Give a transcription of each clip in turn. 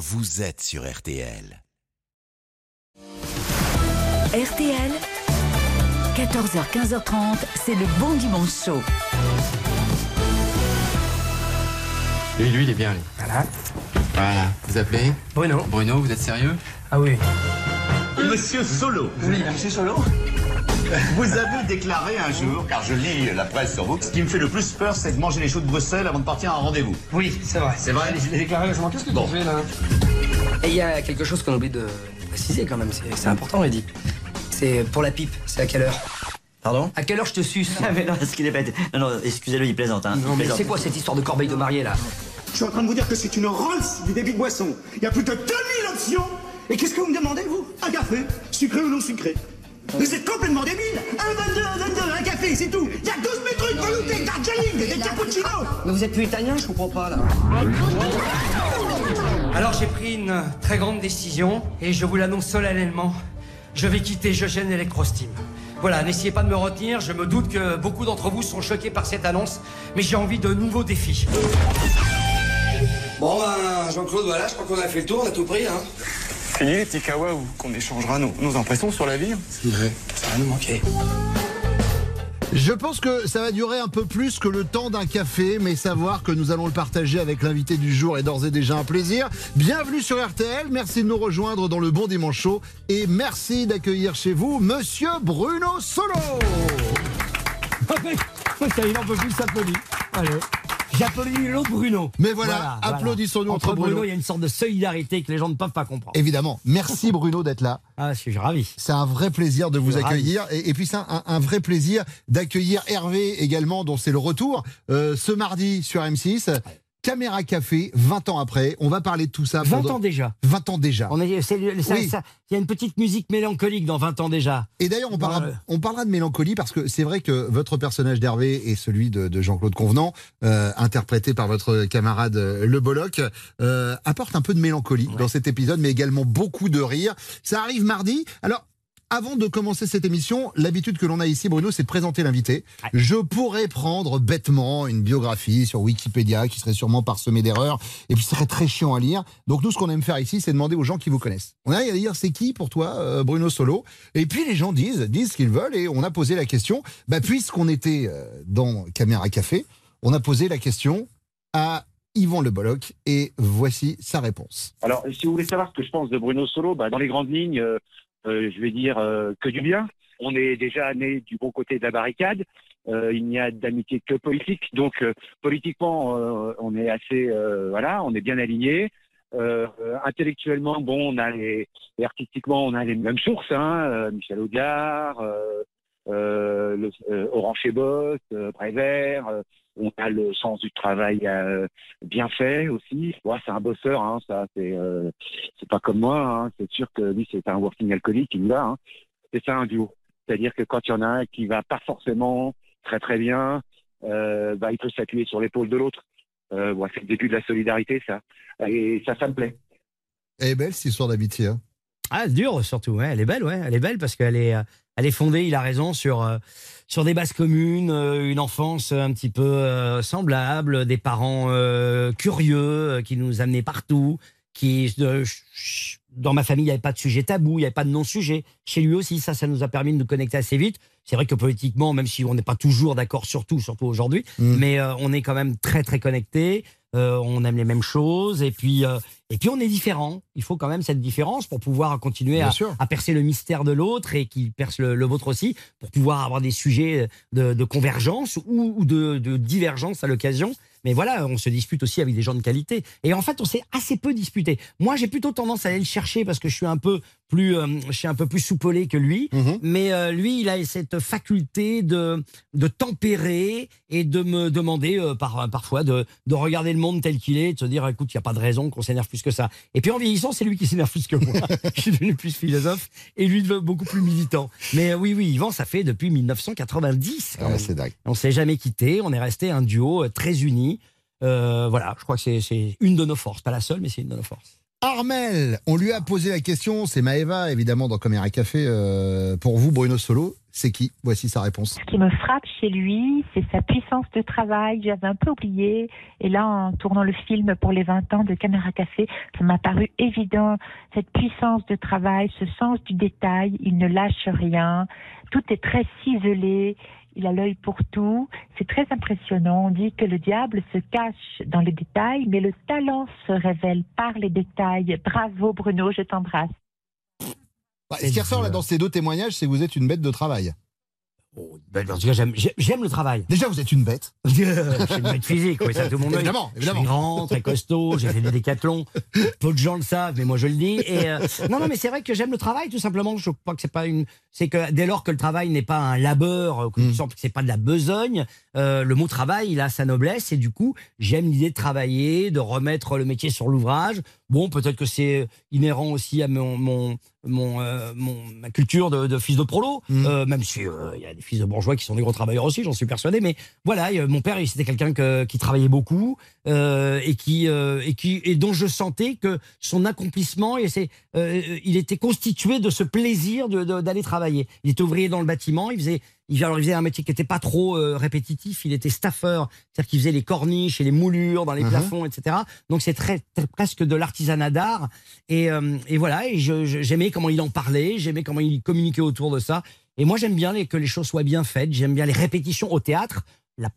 vous êtes sur RTL. RTL, 14h-15h30, c'est le bon dimanche chaud. Lui, lui, il est bien, lui. Voilà. Voilà. Vous appelez Bruno. Bruno, vous êtes sérieux? Ah oui. Monsieur Solo, Oui, monsieur Solo. Vous avez déclaré un jour, car je lis la presse sur vous, ce qui me fait le plus peur, c'est de manger les choux de Bruxelles avant de partir à un rendez-vous. Oui, c'est vrai. C'est vrai Je l'ai déclaré. Qu'est-ce que Bon. tu fais là Et il y a quelque chose qu'on oublie de préciser quand même. C'est important, Eddy. C'est pour la pipe. C'est à quelle heure? Pardon? À quelle heure je te suce? Ah mais non, ce qu'il est pas... Non, non, excusez-le, il plaisante. Hein. Non, mais c'est quoi cette histoire de corbeille de mariée là? Je suis en train de vous dire que c'est une Rolls du débit de boisson. Il y a plus de 2000 options. Et qu'est-ce que vous me demandez, vous? Un café Sucré ou non sucré? Vous êtes complètement débile Un 22, un 22, un café, c'est tout Il y a 12 000 trucs veloutés, Darjeeling, des cappuccinos Mais vous êtes plus italien, je comprends pas là. Alors j'ai pris une très grande décision et je vous l'annonce solennellement. Je vais quitter Eugène Electrosteam. Voilà, n'essayez pas de me retenir, je me doute que beaucoup d'entre vous sont choqués par cette annonce, mais j'ai envie de nouveaux défis. Bon ben, Jean-Claude, voilà, je crois qu'on a fait le tour, on a tout pris, hein. Fini les petits qu'on échangera nos, nos impressions sur la vie. C'est vrai, ça va nous manquer. Je pense que ça va durer un peu plus que le temps d'un café, mais savoir que nous allons le partager avec l'invité du jour est d'ores et déjà un plaisir. Bienvenue sur RTL, merci de nous rejoindre dans le Bon Dimanche Show et merci d'accueillir chez vous Monsieur Bruno Solo. Ça, il en peut plus s'applaudir. Allez. J'applaudis l'autre Bruno. Mais voilà, applaudissons-nous entre Bruno. Bruno. Il y a une sorte de solidarité que les gens ne peuvent pas comprendre. Évidemment, merci Bruno d'être là. Ah, je suis ravi. C'est un vrai plaisir de vous accueillir. Et, et puis c'est un, un vrai plaisir d'accueillir Hervé également, dont c'est le retour, euh, ce mardi sur M6. Caméra Café, 20 ans après. On va parler de tout ça. 20 pendant- ans déjà. 20 ans déjà. On est, c'est ça- Oui. ça- il y a une petite musique mélancolique dans 20 ans déjà. Et d'ailleurs, on parlera, on parlera de mélancolie parce que c'est vrai que votre personnage d'Hervé et celui de, de Jean-Claude Convenant, euh, interprété par votre camarade euh, Le Bolloc, euh, apporte un peu de mélancolie dans cet épisode, mais également beaucoup de rire. Ça arrive mardi. Alors, avant de commencer cette émission, l'habitude que l'on a ici, Bruno, c'est de présenter l'invité. Je pourrais prendre bêtement une biographie sur Wikipédia qui serait sûrement parsemée d'erreurs et puis ce serait très chiant à lire. Donc nous, ce qu'on aime faire ici, c'est demander aux gens qui vous connaissent. On a à dire c'est qui pour toi, euh, Bruno Solo? Et puis les gens disent, disent ce qu'ils veulent et on a posé la question. Bah puisqu'on était euh, dans Caméra Café, on a posé la question à Yvan Le Bolloc et voici sa réponse. Alors, si vous voulez savoir ce que je pense de Bruno Solo, bah, dans les grandes lignes, euh, je vais dire euh, que du bien. On est déjà né du bon côté de la barricade. Euh, il n'y a d'amitié que politique. Donc, euh, politiquement, euh, on est assez, euh, voilà, on est bien aligné. Euh, euh, intellectuellement, bon, on a les, et artistiquement, on a les mêmes sources. Hein, euh, Michel Audiard, euh, euh, euh, Orange et Boss, euh, Prévert. On a le sens du travail euh, bien fait aussi. Ouais, c'est un bosseur, hein, ça. C'est euh, c'est pas comme moi. Hein. C'est sûr que lui, c'est un working alcoolique, il y va. Hein. C'est ça un duo. C'est-à-dire que quand il y en a un qui va pas forcément très très bien, euh, bah, il peut s'appuyer sur l'épaule de l'autre. Euh, ouais, c'est le début de la solidarité, ça. Et ça, ça me plaît. Elle est belle cette histoire d'amitié. hein. Ah, dure surtout. Ouais, elle est belle, ouais. Elle est belle parce qu'elle est, euh, elle est fondée. Il a raison sur euh, sur des bases communes, euh, une enfance un petit peu euh, semblable, des parents euh, curieux euh, qui nous amenaient partout. Qui euh, dans ma famille, il n'y avait pas de sujet tabou, il n'y avait pas de non-sujet. Chez lui aussi, ça, ça nous a permis de nous connecter assez vite. C'est vrai que politiquement, même si on n'est pas toujours d'accord sur tout, surtout aujourd'hui, Mm. mais euh, on est quand même très très connectés. Euh, on aime les mêmes choses et puis euh, et puis on est différents. Il faut quand même cette différence pour pouvoir continuer à, percer le mystère de l'autre et qui perce le, le vôtre aussi, pour pouvoir avoir des sujets de, de convergence ou, ou de, de divergence à l'occasion. Mais voilà, on se dispute aussi avec des gens de qualité. Et en fait, on s'est assez peu disputé. Moi, j'ai plutôt tendance à aller le chercher parce que je suis un peu plus, euh, je suis un peu plus soupolé que lui. Mhm. Mais euh, lui, il a cette faculté de, de tempérer et de me demander euh, par, parfois de, de regarder le monde tel qu'il est, et de se dire, écoute, il n'y a pas de raison qu'on s'énerve plus que ça. Et puis en vieillissant, c'est lui qui s'énerve plus que moi. je suis devenu plus philosophe et lui beaucoup plus militant. Mais oui, oui, Yvan, ça fait depuis 1990. quand Ouais, même. c'est dingue. On s'est jamais quitté, on est resté un duo très uni. Voilà, je crois que c'est une de nos forces, pas la seule, mais c'est une de nos forces. Armel, on lui a posé la question, c'est Maëva évidemment dans Caméra Café euh, pour vous Bruno Solo. c'est qui? Voici sa réponse. Ce qui me frappe chez lui, c'est sa puissance de travail. J'avais un peu oublié. Et là, en tournant le film pour les 20 ans de Caméra Café, ça m'a paru évident. Cette puissance de travail, ce sens du détail, il ne lâche rien. Tout est très ciselé. Il a l'œil pour tout. C'est très impressionnant. On dit que le diable se cache dans les détails, mais le talent se révèle par les détails. Bravo Bruno, je t'embrasse. Bah, ce qui ressort là dans ces deux témoignages, c'est que vous êtes une bête de travail. Ben, en tout cas, j'aime- j'ai- j'aime le travail. Déjà, vous êtes une bête. je suis une bête physique, oui, ça tout le monde. Évidemment, évidemment. Je suis grand, très costaud, j'ai fait des décathlons. Peu de gens le savent, mais moi je le dis. Et euh, non, non, mais c'est vrai que j'aime le travail, tout simplement. Je crois que c'est pas une. C'est que dès lors que le travail n'est pas un labeur, euh, que tu sens que c'est pas de la besogne, euh, le mot travail, il a sa noblesse. Et du coup, j'aime l'idée de travailler, de remettre le métier sur l'ouvrage. Bon, peut-être que c'est inhérent aussi à mon, mon, mon, euh, mon- ma culture de, de fils de prolo, euh, même si euh, il y a des fils de bourgeois qui sont des gros travailleurs aussi, j'en suis persuadé. Mais voilà, euh, mon père, c'était quelqu'un que- qui travaillait beaucoup euh, et qui euh, et qui et dont je sentais que son accomplissement, et c'est, euh, il était constitué de ce plaisir de- de- d'aller travailler. Il était ouvrier dans le bâtiment, il faisait il, alors, il faisait un métier qui n'était pas trop euh, répétitif. Il était staffeur, c'est-à-dire qu'il faisait les corniches et les moulures dans les Mhm. plafonds, etc. Donc c'est très, très- presque de l'artisanat d'art. Et, euh, et voilà. Et j'aimais comment il en parlait, j'aimais comment il communiquait autour de ça. Et moi j'aime bien les- que les choses soient bien faites. J'aime bien les répétitions au théâtre. La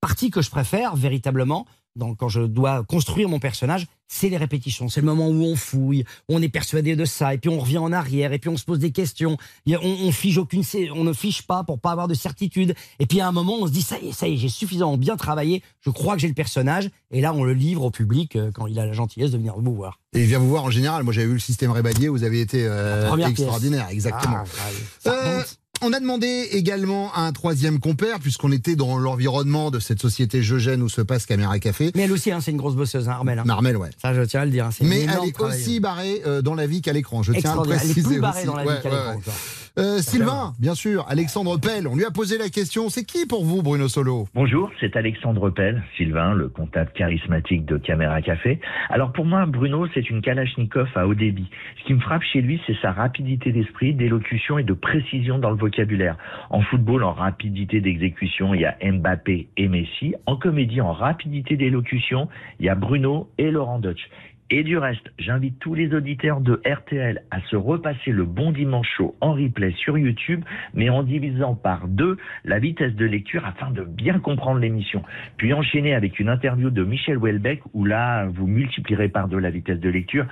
partie que je préfère véritablement, donc quand je dois construire mon personnage, c'est les répétitions. C'est le moment où on fouille, où on est persuadé de ça, et puis on revient en arrière, et puis on se pose des questions. On, on fige aucune, on ne fiche pas pour pas avoir de certitude. Et puis à un moment, on se dit ça y est, ça y est, j'ai suffisamment bien travaillé. Je crois que j'ai le personnage. Et là, on le livre au public euh, quand il a la gentillesse de venir vous voir. Et il vient vous voir en général. Moi, j'avais vu le système Rébadier, vous avez été euh, extraordinaire, pièce. exactement. Ah, ouais, ça Euh, remonte. On a demandé également un troisième compère, puisqu'on était dans l'environnement de cette société Jeugène où se passe Caméra Café. Mais elle aussi, hein, c'est une grosse bosseuse, hein, Armel. hein. Armel, ouais. Ça, je tiens à le dire. hein, Mais elle est aussi barrée euh, dans la vie qu'à l'écran. Je tiens à le Extraordinaire. Elle est préciser plus barrée aussi. dans la vie Ouais, qu'à ouais, l'écran. Euh, Sylvain, bien sûr, Alexandre Pell, on lui a posé la question, c'est qui pour vous Bruno Solo Bonjour, c'est Alexandre Pell, Sylvain, le comptable charismatique de Caméra Café. Alors pour moi, Bruno, c'est une Kalachnikov à haut débit. Ce qui me frappe chez lui, c'est sa rapidité d'esprit, d'élocution et de précision dans le vocabulaire. En football, en rapidité d'exécution, il y a Mbappé et Messi. En comédie, en rapidité d'élocution, il y a Bruno et Laurent Deutsch. Et du reste, j'invite tous les auditeurs de RTL à se repasser le Bon Dimanche Show en replay sur YouTube, mais en divisant par deux la vitesse de lecture afin de bien comprendre l'émission. Puis enchaîner avec une interview de Michel Houellebecq où là, vous multiplierez par deux la vitesse de lecture.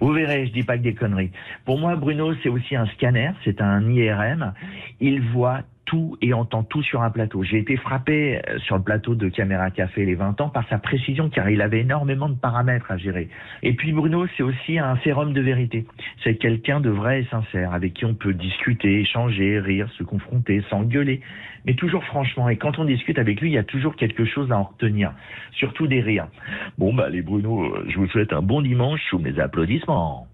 Vous verrez, je dis pas que des conneries. Pour moi, Bruno, c'est aussi un scanner, c'est un IRM. Il voit tout et entend tout sur un plateau. J'ai été frappé euh, sur le plateau de Caméra Café les 20 ans par sa précision car il avait énormément de paramètres à gérer. Et puis Bruno, c'est aussi un sérum de vérité. C'est quelqu'un de vrai et sincère avec qui on peut discuter, échanger, rire, se confronter, s'engueuler, mais toujours franchement. Et quand on discute avec lui, il y a toujours quelque chose à en retenir, surtout des rires. Bon, bah les Bruno, euh, je vous souhaite un bon dimanche sous mes applaudissements.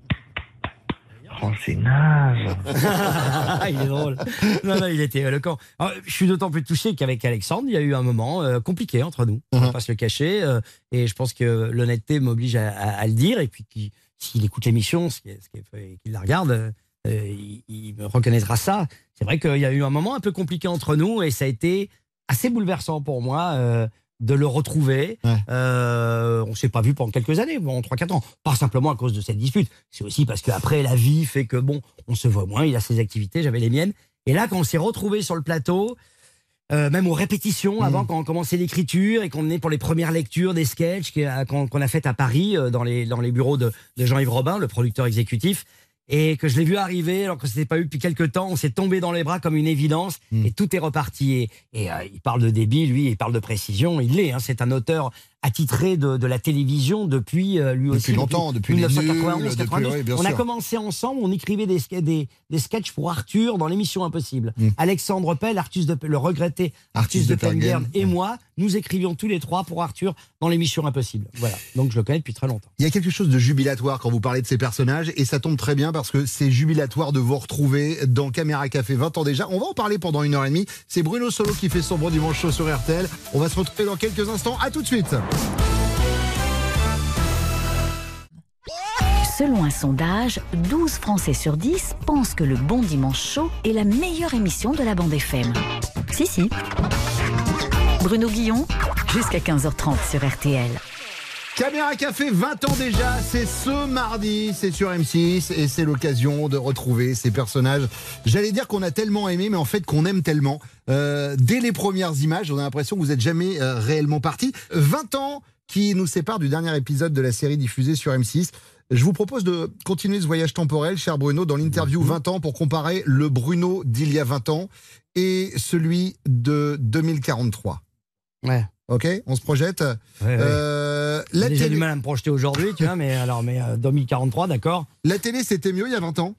Oh, c'est naze. il est drôle. Non, non, il était éloquent. Alors, je suis d'autant plus touché qu'avec Alexandre, il y a eu un moment euh, compliqué entre nous. On va pas se le cacher. euh, et je pense que l'honnêteté m'oblige à, à- à le dire. Et puis, qu'il- s'il écoute l'émission, ce qui est- ce qui est- et qu'il la regarde, euh, il, il me reconnaîtra ça. C'est vrai qu'il y a eu un moment un peu compliqué entre nous et ça a été assez bouleversant pour moi. euh, de le retrouver. Euh, on s'est pas vu pendant quelques années, bon, 3-4 ans. Pas simplement à cause de cette dispute. C'est aussi parce qu'après, la vie fait que, bon, on se voit moins, il a ses activités, j'avais les miennes. Et là, quand on s'est retrouvés sur le plateau, euh, même aux répétitions, avant quand on commençait l'écriture et qu'on est pour les premières lectures des sketchs euh, qu'on a faites à Paris, dans, les, dans les bureaux de, de Jean-Yves Robin, le producteur exécutif, et que je l'ai vu arriver alors que c'était pas eu depuis quelques temps, on s'est tombé dans les bras comme une évidence et tout est reparti. Et, et, euh, il parle de débit, lui, il parle de précision, il l'est. hein, c'est un auteur attitré de, de la télévision depuis euh, lui aussi longtemps, depuis 1991, nuls, depuis- 92. oui, bien on a commencé ensemble, on écrivait des, des, des sketchs pour Arthur dans l'émission Impossible. Mm. Alexandre Pell, de, le regretté Artus de de Pengern, et moi, nous écrivions tous les trois pour Arthur dans l'émission Impossible. Voilà, donc je le connais depuis très longtemps. Il y a quelque chose de jubilatoire quand vous parlez de ces personnages et ça tombe très bien parce que c'est jubilatoire de vous retrouver dans Caméra Café 20 ans déjà. On va en parler pendant une heure et demie. C'est Bruno Solo qui fait son bon dimanche chaud sur RTL. On va se retrouver dans quelques instants. À tout de suite. Selon un sondage, 12 Français sur 10 pensent que le Bon Dimanche Show est la meilleure émission de la bande FM. Si, si. Bruno Guillon, jusqu'à 15h30 sur RTL. Caméra Café, 20 ans déjà, c'est ce mardi, c'est sur M6 et c'est l'occasion de retrouver ces personnages. J'allais dire qu'on a tellement aimé, mais en fait qu'on aime tellement. Euh, dès les premières images, on a l'impression que vous n'êtes jamais euh, réellement parti. 20 ans qui nous séparent du dernier épisode de la série diffusée sur M6. Je vous propose de continuer ce voyage temporel, cher Bruno, dans l'interview 20 ans pour comparer le Bruno d'il y a 20 ans et celui de 2043. Ouais. Ok, on se projette. Ouais, ouais. Euh, J'ai la déjà télé, du mal à me projeter aujourd'hui, tu vois, mais alors, mais euh, 2043, d'accord. la télé, c'était mieux il y a 20 ans?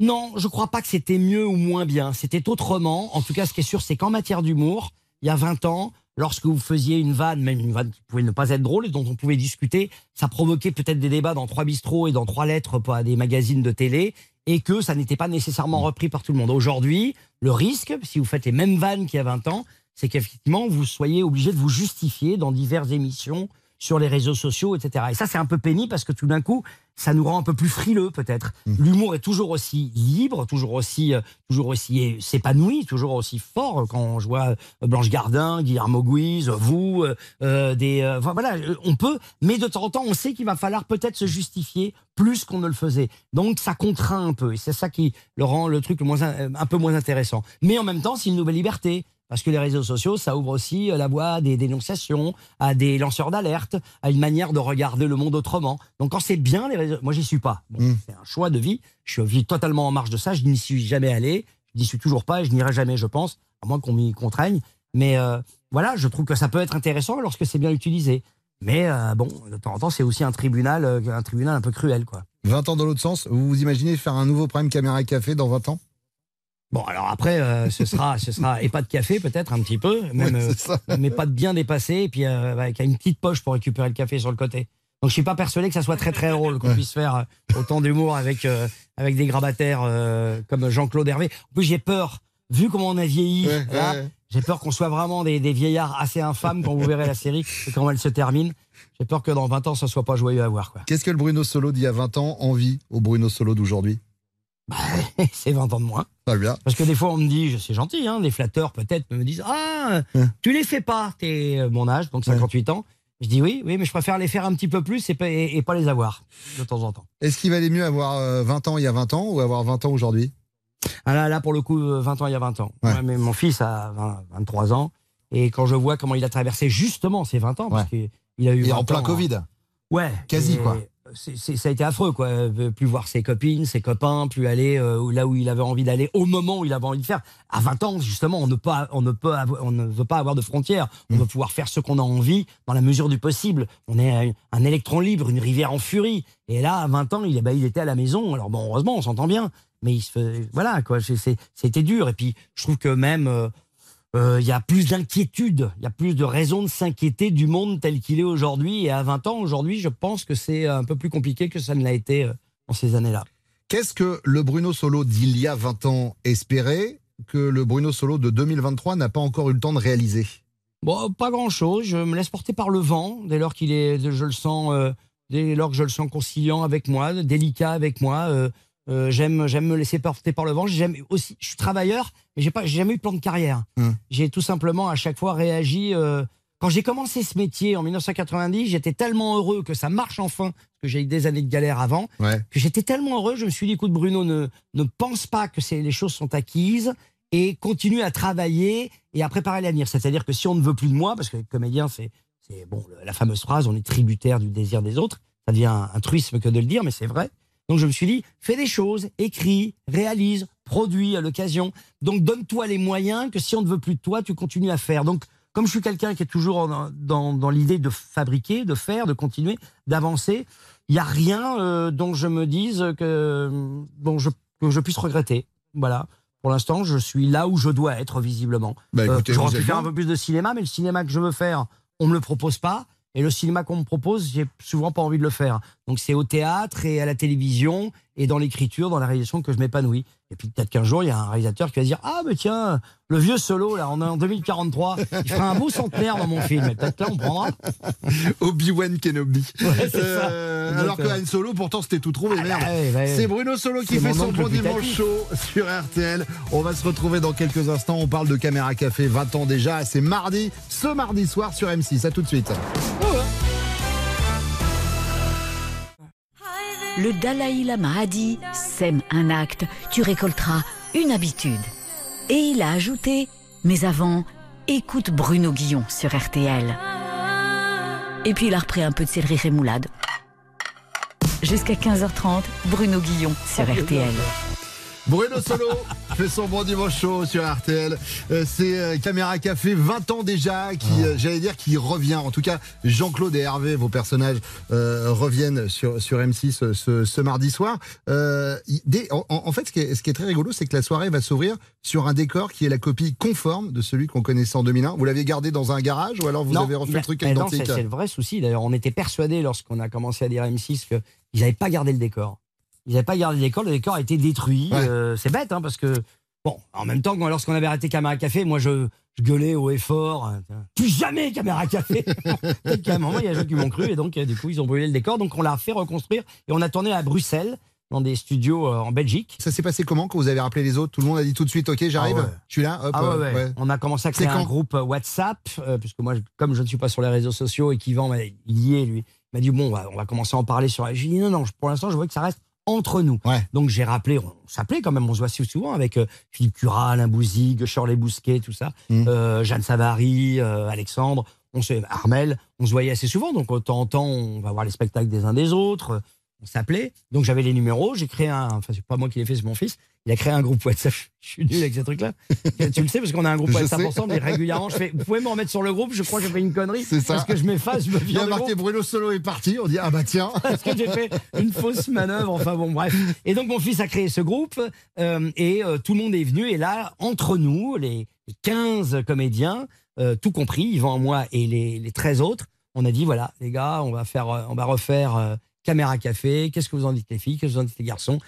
Non, je crois pas que c'était mieux ou moins bien. C'était autrement. En tout cas, ce qui est sûr, c'est qu'en matière d'humour, il y a 20 ans, lorsque vous faisiez une vanne, même une vanne qui pouvait ne pas être drôle et dont on pouvait discuter, ça provoquait peut-être des débats dans trois bistrots et dans trois lettres pour des magazines de télé et que ça n'était pas nécessairement repris par tout le monde. Aujourd'hui, le risque, si vous faites les mêmes vannes qu'il y a 20 ans, c'est qu'effectivement, vous soyez obligé de vous justifier dans diverses émissions sur les réseaux sociaux, etc. Et ça, c'est un peu pénible parce que tout d'un coup, ça nous rend un peu plus frileux, peut-être. L'humour est toujours aussi libre, toujours aussi, euh, toujours aussi é- s'épanoui, toujours aussi fort. Quand je vois euh, Blanche Gardin, Guillermo Guise, vous, euh, des, euh, voilà, on peut. Mais de temps en temps, on sait qu'il va falloir peut-être se justifier plus qu'on ne le faisait. Donc, ça contraint un peu. Et c'est ça qui le rend le truc le moins, in- un peu moins intéressant. Mais en même temps, c'est une nouvelle liberté. Parce que les réseaux sociaux, ça ouvre aussi euh, la voie à des dénonciations, à des lanceurs d'alerte, à une manière de regarder le monde autrement. Donc quand c'est bien, les réseaux... moi j'y suis pas. Bon, Mm. C'est un choix de vie. Je suis vis totalement en marge de ça. Je n'y suis jamais allé. Je n'y suis toujours pas et je n'irai jamais, je pense, à moins qu'on m'y contraigne. Mais euh, voilà, je trouve que ça peut être intéressant lorsque c'est bien utilisé. Mais euh, bon, de temps en temps, c'est aussi un tribunal, un tribunal un peu cruel, quoi. 20 ans dans l'autre sens, vous vous imaginez faire un nouveau prime caméra café dans 20 ans? Bon, alors après, euh, ce sera, ce sera et pas de café peut-être un petit peu, même, Ouais, euh, mais pas de bien dépassé, et puis euh, avec une petite poche pour récupérer le café sur le côté. Donc je suis pas persuadé que ça soit très très drôle qu'on Ouais. puisse faire autant d'humour avec euh, avec des grabataires comme Jean-Claude Hervé. En plus j'ai peur, vu comment on a vieilli, Ouais, là, ouais. j'ai peur qu'on soit vraiment des, des vieillards assez infâmes quand vous verrez la série et comment elle se termine. J'ai peur que dans 20 ans ça soit pas joyeux à voir. Qu'est-ce que le Bruno Solo d'il y a 20 ans envie au Bruno Solo d'aujourd'hui? C'est 20 ans de moins. Très bien. Parce que des fois, on me dit, c'est gentil, hein, des flatteurs peut-être me disent Ah, Ouais. tu les fais pas, t'es euh, mon âge, donc 58 ans. Je dis oui, oui, mais je préfère les faire un petit peu plus et pas, et, et pas les avoir de temps en temps. Est-ce qu'il valait mieux avoir euh, 20 ans il y a 20 ans ou avoir 20 ans aujourd'hui? Ah là, là, pour le coup, euh, 20 ans, il y a 20 ans. Ouais. Ouais, mais mon fils a 20 23 ans. Et quand je vois comment il a traversé justement ces 20 ans, parce qu'il a eu. Il est 20 en plein ans Covid. Ouais. Quasi, Et quoi. Ça a été affreux, quoi. Euh, Plus voir ses copines, ses copains, plus aller euh, là où il avait envie d'aller, au moment où il avait envie de faire. À 20 ans, justement, on ne, peut, on ne, peut on ne veut pas avoir de frontières. On veut pouvoir faire ce qu'on a envie dans la mesure du possible. On est un, électron libre, une rivière en furie. Et là, à 20 ans, il, ben, il était à la maison. Alors bon, heureusement, on s'entend bien. Mais il se voilà, quoi. C'était dur. Et puis, je trouve que même. euh, euh, il y a plus d'inquiétude, il y a plus de raisons de s'inquiéter du monde tel qu'il est aujourd'hui. Et à 20 ans, aujourd'hui, je pense que c'est un peu plus compliqué que ça ne l'a été euh, dans ces années-là. Qu'est-ce que le Bruno Solo d'il y a 20 ans espérait que le Bruno Solo de 2023 n'a pas encore eu le temps de réaliser? Bon, pas grand-chose. Je me laisse porter par le vent dès lors qu'il est, je le sens, euh, dès lors que je le sens conciliant avec moi, délicat avec moi. euh, euh, j'aime, j'aime me laisser porter par le vent. J'aime aussi, je suis travailleur, mais j'ai pas, j'ai jamais eu de plan de carrière. Hum. J'ai tout simplement à chaque fois réagi. euh, quand j'ai commencé ce métier en 1990, j'étais tellement heureux que ça marche enfin, parce que j'ai eu des années de galère avant, Ouais. que j'étais tellement heureux, je me suis dit, écoute Bruno, ne, ne pense pas que les choses sont acquises et continue à travailler et à préparer l'avenir. C'est-à-dire que si on ne veut plus de moi, parce que comédien, c'est, c'est bon, la fameuse phrase, on est tributaire du désir des autres, ça devient un, un truisme que de le dire, mais c'est vrai. Donc je me suis dit, fais des choses, écris, réalise, produis à l'occasion. Donc donne-toi les moyens que si on ne veut plus de toi, tu continues à faire. Donc comme je suis quelqu'un qui est toujours en- dans, dans l'idée de fabriquer, de faire, de continuer, d'avancer, il n'y a rien euh, dont je me dise que, dont je, que je puisse regretter. Voilà. Pour l'instant, je suis là où je dois être, visiblement. Bah, écoutez, J'aurais pu faire un peu plus de cinéma, mais le cinéma que je veux faire, on me le propose pas. Et le cinéma qu'on me propose, j'ai souvent pas envie de le faire. Donc c'est au théâtre et à la télévision et dans l'écriture, dans la réalisation que je m'épanouis. Et puis peut-être qu'un jour, il y a un réalisateur qui va dire Ah, mais tiens, le vieux solo, là, on est en 2043, il fera un beau centenaire dans mon film. Et peut-être là, on prendra. Obi-Wan Kenobi. Ouais, Euh, ça. alors que. Han Solo, pourtant, c'était tout trouvé. Ah, merde. bah ouais, bah ouais. C'est Bruno Solo qui fait son bon dimanche chaud sur RTL. On va se retrouver dans quelques instants. On parle de Caméra Café, 20 ans déjà. C'est mardi, ce mardi soir sur M6. À tout de suite. Le Dalai Lama a dit Sème un acte, tu récolteras une habitude. Et il a ajouté Mais avant, écoute Bruno Guillon sur RTL. Et puis il a repris un peu de céleri rémoulade. Jusqu'à 15h30, Bruno Guillon sur RTL. Bruno Solo fait son bon dimanche chaud sur RTL. Euh, C'est euh, Caméra Café, 20 ans déjà, qui, euh, j'allais dire, qui revient. En tout cas, Jean-Claude et Hervé, vos personnages, euh, reviennent sur, sur M6 euh, ce, ce mardi soir. Euh, dès- en, en fait, ce qui, est, ce qui est très rigolo, c'est que la soirée va s'ouvrir sur un décor qui est la copie conforme de celui qu'on connaissait en 2001. Vous l'avez gardé dans un garage ou alors vous Non, avez refait le truc non, identique c'est c'est le vrai souci. D'ailleurs, on était persuadés lorsqu'on a commencé à dire M6 qu'ils n'avaient pas gardé le décor. Ils n'avaient pas gardé le décor. Le décor a été détruit. Ouais. Euh, c'est bête, hein, parce que bon, en même temps, lorsqu'on avait arrêté Caméra Café, moi je, je gueulais haut et fort. euh, Plus jamais Caméra Café. Peut-être qu'à un moment, il y a des gens qui m'ont cru et donc euh, du coup ils ont brûlé le décor. Donc on l'a fait reconstruire et on a tourné à Bruxelles dans des studios euh, en Belgique. Ça s'est passé comment quand vous avez rappelé les autres? Tout le monde a dit tout de suite, ok, j'arrive, Ah ouais. je suis là, hop. Ah ouais, ouais. ouais. On a commencé à créer un groupe WhatsApp, euh, puisque moi, comme je ne suis pas sur les réseaux sociaux et qu'Yvan m'a est, lui, m'a dit bon, on va, on va commencer à en parler sur. J'ai dit non, non, pour l'instant, je veux que ça reste entre nous. Ouais. Donc j'ai rappelé, on s'appelait quand même, on se voit si souvent avec euh, Philippe Cura, Alain Bouzig, Shirley Bousquet, tout ça, Mm. euh, Jeanne Savary, euh, Alexandre, on se, Armel, on se voyait assez souvent. Donc de temps en temps, on va voir les spectacles des uns des autres. On s'appelait. Donc j'avais les numéros. J'ai créé un. Enfin, c'est pas moi qui l'ai fait, c'est mon fils. Il a créé un groupe WhatsApp. Je suis nul avec ces trucs-là. tu le sais parce qu'on a un groupe Je WhatsApp sais. ensemble et régulièrement je fais. Vous pouvez me remettre sur le groupe. Je crois que j'ai fait une connerie. C'est ça. Parce que je m'efface, je me Il y a marqué. Bruno Solo est parti. On dit ah bah tiens. Parce que j'ai fait une fausse manœuvre. Enfin bon, bref. Et donc mon fils a créé ce groupe euh, et euh, tout le monde est venu. Et là, entre nous, les 15 comédiens, euh, tout compris, Yvan, moi et les, les 13 autres, on a dit voilà, les gars, on va faire, on va refaire Caméra Café. Qu'est-ce que vous en dites les filles Qu'est-ce que vous en dites les garçons?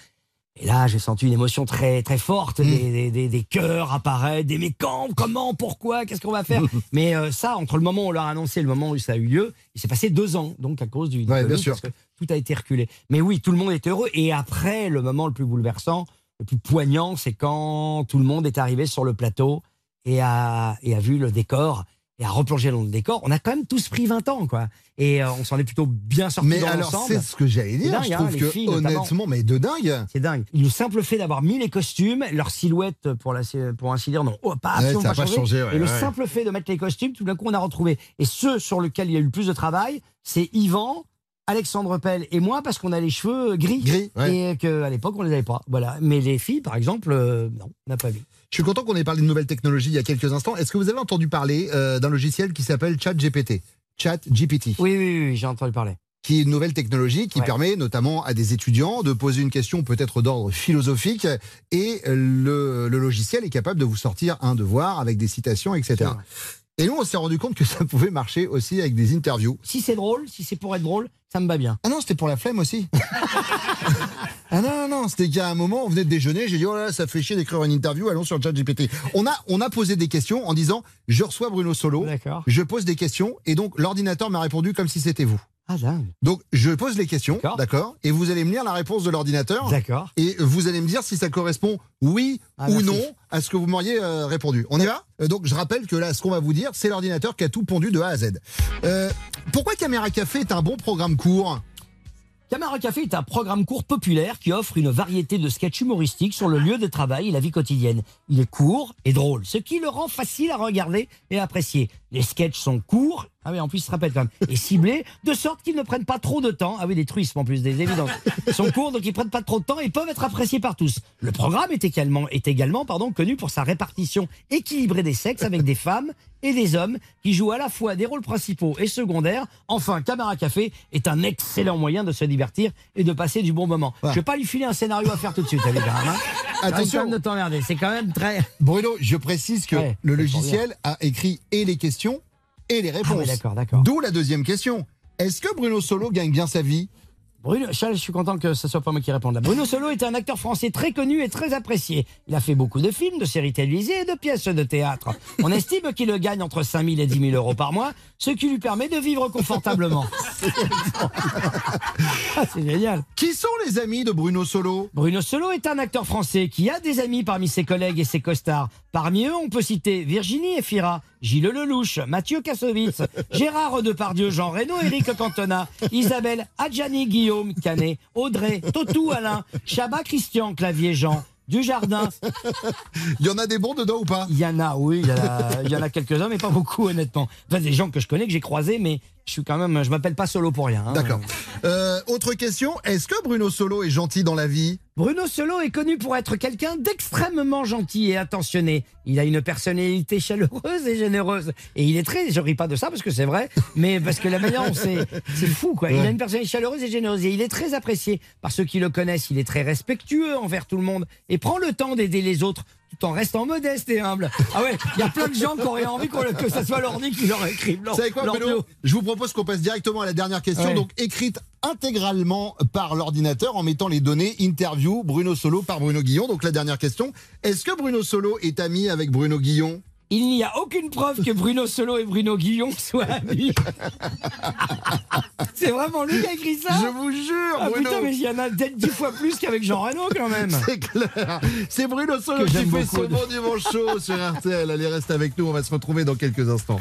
Et là, j'ai senti une émotion très très forte, des, des, des, des cœurs apparaître, des mais quand, comment, pourquoi, qu'est-ce qu'on va faire? Mais euh, ça, entre le moment où on leur a annoncé et le moment où ça a eu lieu, il s'est passé deux ans, donc à cause du, Ouais, bien sûr. parce que tout a été reculé. Mais oui, tout le monde était heureux. Et après, le moment le plus bouleversant, le plus poignant, c'est quand tout le monde est arrivé sur le plateau et a, et a vu le décor et a replongé dans le décor. On a quand même tous pris 20 ans, quoi. Et euh, on s'en est plutôt bien sortis Mais dans alors l'ensemble. c'est ce que j'allais dire. dingue, je hein, trouve les que filles, honnêtement, mais de dingue. C'est dingue. Le simple fait d'avoir mis les costumes, leur silhouette, pour, la, pour ainsi dire, non, oh, pas, Ouais, ça pas pas changé. changé, ouais, et le simple fait de mettre les costumes, tout d'un coup, on a retrouvé. Et ceux sur lesquels il y a eu le plus de travail, c'est Yvan, Alexandre Pell et moi, parce qu'on a les cheveux gris. Gris, ouais. Et qu'à l'époque, on les avait pas. Voilà. Mais les filles, par exemple, euh, non, on n'a pas vu. Je suis content qu'on ait parlé de nouvelles technologies il y a quelques instants. Est-ce que vous avez entendu parler euh, d'un logiciel qui s'appelle ChatGPT? ChatGPT. Oui, oui, oui, oui, j'ai entendu parler. Qui est une nouvelle technologie qui Ouais. permet notamment à des étudiants de poser une question peut-être d'ordre philosophique et le, le logiciel est capable de vous sortir un devoir avec des citations, etc. Et nous, on s'est rendu compte que ça pouvait marcher aussi avec des interviews. Si c'est drôle, si c'est pour être drôle, ça me va bien. Ah non, c'était pour la flemme aussi. ah non, non, non, c'était qu'à un moment, on venait de déjeuner, j'ai dit, oh là, là, ça fait chier d'écrire une interview, allons sur ChatGPT. On a, on a posé des questions en disant, je reçois Bruno Solo, je pose des questions, et donc l'ordinateur m'a répondu comme si c'était vous. Ah, dingue. Donc, je pose les questions, D'accord. et vous allez me lire la réponse de l'ordinateur, D'accord. et vous allez me dire si ça correspond oui Ah, ou merci. non à ce que vous m'auriez euh, répondu. On y va? Euh, Donc, je rappelle que là, ce qu'on va vous dire, c'est l'ordinateur qui a tout pondu de A à Z. Euh, pourquoi Caméra Café est un bon programme court? Camara Café est un programme court populaire qui offre une variété de sketchs humoristiques sur le lieu de travail et la vie quotidienne. Il est court et drôle, ce qui le rend facile à regarder et à apprécier. Les sketchs sont courts, ah oui, en plus, il se répète quand même, et ciblés, de sorte qu'ils ne prennent pas trop de temps. Ah oui, des truismes en plus, des évidences. Ils sont courts, donc ils prennent pas trop de temps et peuvent être appréciés par tous. Le programme est également, est également pardon, connu pour sa répartition équilibrée des sexes avec des femmes et des hommes qui jouent à la fois des rôles principaux et secondaires. Enfin, Camara Café est un excellent moyen de se divertir et de passer du bon moment. Voilà. Je vais pas lui filer un scénario à faire tout de suite, même. Hein. Attention. De t'emmerder, c'est quand même très... Bruno, je précise que Ouais, le logiciel a écrit et les questions et les réponses. Ah oui, d'accord, d'accord. D'où la deuxième question. Est-ce que Bruno Solo gagne bien sa vie? Bruno, Charles, je suis content que ce soit pas moi qui réponde là. Bruno Solo est un acteur français très connu et très apprécié. Il a fait beaucoup de films, de séries télévisées et de pièces de théâtre. On estime qu'il gagne entre 5 000 et 10 000 euros par mois, ce qui lui permet de vivre confortablement. Ah, c'est génial. Qui sont les amis de Bruno Solo? Bruno Solo est un acteur français qui a des amis parmi ses collègues et ses costards. Parmi eux, on peut citer Virginie Efira, Gilles Lelouch, Mathieu Kassovitz, Gérard Depardieu, Jean Reno, Éric Cantona, Isabelle Adjani, Guillaume Canet, Audrey, Totou Alain, Chabat Christian, Clavier Jean, Dujardin. Il y en a des bons dedans ou pas? Il y en a, oui, il y en a, il y en a quelques-uns, mais pas beaucoup, honnêtement. Enfin, des gens que je connais, que j'ai croisés, mais je suis quand même, je m'appelle pas Solo pour rien. hein. D'accord. Euh, autre question, est-ce que Bruno Solo est gentil dans la vie? Bruno Solo est connu pour être quelqu'un d'extrêmement gentil et attentionné. Il a une personnalité chaleureuse et généreuse. Et il est très, je ris pas de ça parce que c'est vrai, mais parce que la manière c'est, c'est fou quoi. Il a une personnalité chaleureuse et généreuse et il est très apprécié par ceux qui le connaissent. Il est très respectueux envers tout le monde et prend le temps d'aider les autres tout en restant modeste et humble. Ah ouais, il y a plein de gens qui auraient envie que ça soit l'ordi qui leur écrive. Vous savez quoi, Bruno. Je vous propose qu'on passe directement à la dernière question, Ouais. donc écrite intégralement par l'ordinateur en mettant les données interview Bruno Solo par Bruno Guillon. Donc la dernière question, est-ce que Bruno Solo est ami avec Bruno Guillon? Il n'y a aucune preuve que Bruno Solo et Bruno Guillon soient amis. C'est vraiment lui qui a écrit ça Je vous jure, Ah Bruno putain, mais il y en a peut-être dix fois plus qu'avec Jean Reno quand même. C'est clair. C'est Bruno Solo Que qui fait ce bon dimanche chaud sur RTL. Allez, reste avec nous. On va se retrouver dans quelques instants.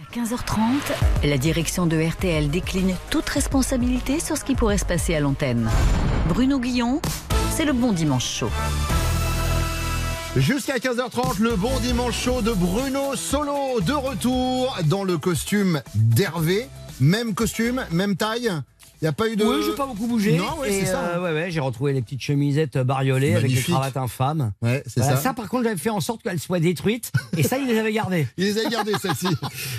À 15h30, la direction de RTL décline toute responsabilité sur ce qui pourrait se passer à l'antenne. Bruno Guillon, c'est le bon dimanche chaud. Jusqu'à 15h30, le bon dimanche chaud de Bruno Solo de retour dans le costume d'Hervé. Même costume, même taille. Il n'y a pas eu de. Oui, j'ai pas beaucoup bougé. Non, ouais, c'est ça. euh, ouais, ouais, j'ai retrouvé les petites chemisettes bariolées avec les cravates infâmes. Ouais, c'est Voilà, ça. ça, par contre, j'avais fait en sorte qu'elles soient détruites. Et ça, il les avait gardées. Il les a gardés, celle-ci.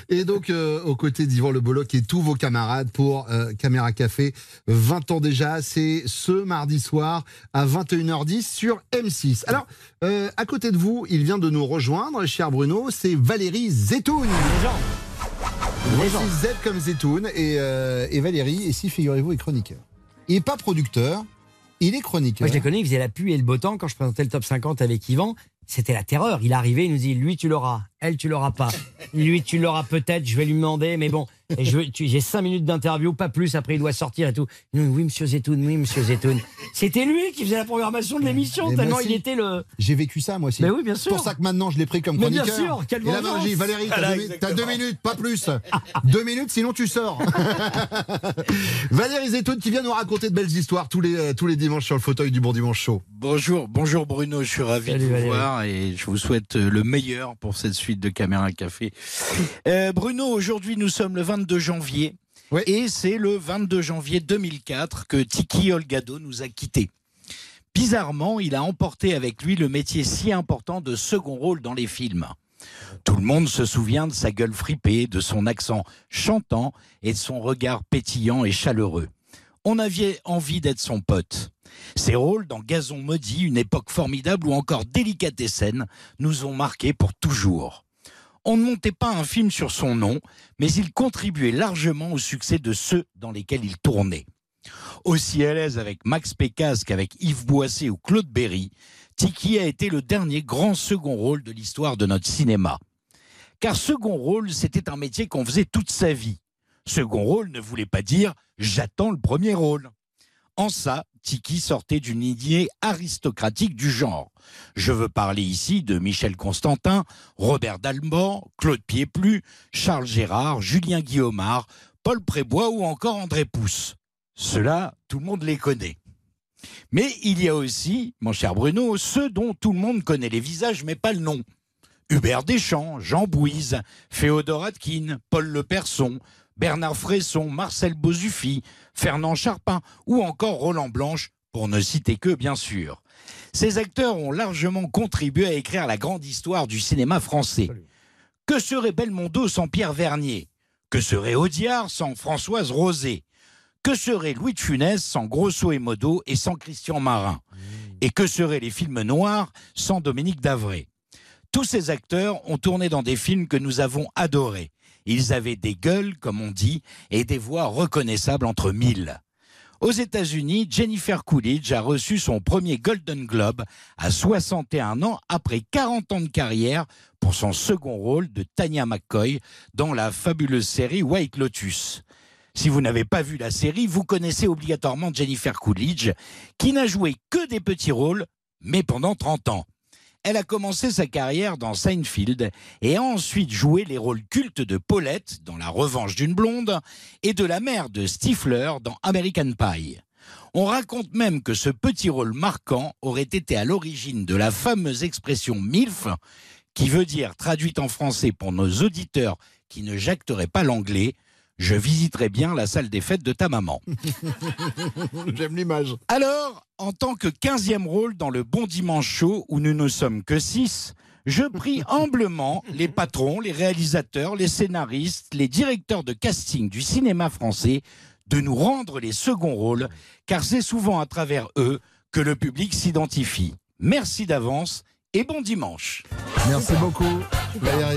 Et donc, euh, aux côtés d'Yvan Le Bolloc et tous vos camarades pour euh, Caméra Café, 20 ans déjà, c'est ce mardi soir à 21h10 sur M6. Alors, euh, à côté de vous, il vient de nous rejoindre, cher Bruno, c'est Valérie Zetoun. Voici Z comme Zetoun et, euh, et Valérie, et si figurez-vous, est chroniqueur. Il n'est pas producteur, il est chroniqueur. Moi, je l'ai connu, il faisait la pluie et le beau temps quand je présentais le top 50 avec Yvan. C'était la terreur. Il arrivait, il nous dit lui, tu l'auras. Elle, tu l'auras pas. Lui, tu l'auras peut-être. Je vais lui demander, mais bon. Et j'ai cinq minutes d'interview, pas plus. Après, il doit sortir et tout. Oui, monsieur Zetoun, oui, monsieur Zetoun. C'était lui qui faisait la programmation de l'émission, tellement il était le. J'ai vécu ça, moi aussi. Mais oui, bien sûr. C'est pour ça que maintenant, je l'ai pris comme Mais bien chroniqueur. sûr, quelle Et là, j'ai Valérie, t'as Voilà, deux, minutes, pas plus. deux minutes, sinon tu sors. Valérie Zetoun qui vient nous raconter de belles histoires tous les, euh, tous les dimanches sur le fauteuil du Bon Dimanche Show. Bonjour, bonjour Bruno, je suis ravi Salut de vous Valérie. voir et je vous souhaite euh, le meilleur pour cette suite de Caméra Café. Euh, Bruno, aujourd'hui nous sommes le 22 janvier et c'est le 22 janvier 2004 que Tiki Olgado nous a quittés. Bizarrement, il a emporté avec lui le métier si important de second rôle dans les films. Tout le monde se souvient de sa gueule fripée, de son accent chantant et de son regard pétillant et chaleureux. On avait envie d'être son pote. Ses rôles dans Gazon maudit, une époque formidable ou encore Délicatessen nous ont marqués pour toujours. On ne montait pas un film sur son nom, mais il contribuait largement au succès de ceux dans lesquels il tournait. Aussi à l'aise avec Max Pécasse qu'avec Yves Boisset ou Claude Berry, Tiki a été le dernier grand second rôle de l'histoire de notre cinéma. Car second rôle, c'était un métier qu'on faisait toute sa vie. Second rôle ne voulait pas dire j'attends le premier rôle. En ça, Tiki sortait d'une idée aristocratique du genre. Je veux parler ici de Michel Constantin, Robert Dalmor, Claude Pieplu, Charles Gérard, Julien Guillaumard, Paul Prébois ou encore André Pousse. Ceux-là, tout le monde les connaît. Mais il y a aussi, mon cher Bruno, ceux dont tout le monde connaît les visages mais pas le nom. Hubert Deschamps, Jean Bouise, Féodore Atkin, Paul Leperson, Bernard Fresson, Marcel Bozuffi, Fernand Charpin ou encore Roland Blanche, pour ne citer que, bien sûr. Ces acteurs ont largement contribué à écrire la grande histoire du cinéma français. Que serait Belmondo sans Pierre Vernier? Que serait Audiard sans Françoise Rosé? Que serait Louis de Funès sans Grosso et Modo et sans Christian Marin? Et que seraient les films noirs sans Dominique Davray? Tous ces acteurs ont tourné dans des films que nous avons adorés. Ils avaient des gueules, comme on dit, et des voix reconnaissables entre mille. Aux États-Unis, Jennifer Coolidge a reçu son premier Golden Globe à 61 ans après 40 ans de carrière pour son second rôle de Tanya McCoy dans la fabuleuse série White Lotus. Si vous n'avez pas vu la série, vous connaissez obligatoirement Jennifer Coolidge, qui n'a joué que des petits rôles, mais pendant 30 ans. Elle a commencé sa carrière dans Seinfeld et a ensuite joué les rôles cultes de Paulette dans La Revanche d'une blonde et de la mère de Stifler dans American Pie. On raconte même que ce petit rôle marquant aurait été à l'origine de la fameuse expression MILF, qui veut dire, traduite en français pour nos auditeurs qui ne jacteraient pas l'anglais, je visiterai bien la salle des fêtes de ta maman. J'aime l'image. Alors, en tant que 15e rôle dans le Bon Dimanche Show, où nous ne sommes que 6, je prie humblement les patrons, les réalisateurs, les scénaristes, les directeurs de casting du cinéma français de nous rendre les seconds rôles, car c'est souvent à travers eux que le public s'identifie. Merci d'avance et bon dimanche. Merci beaucoup.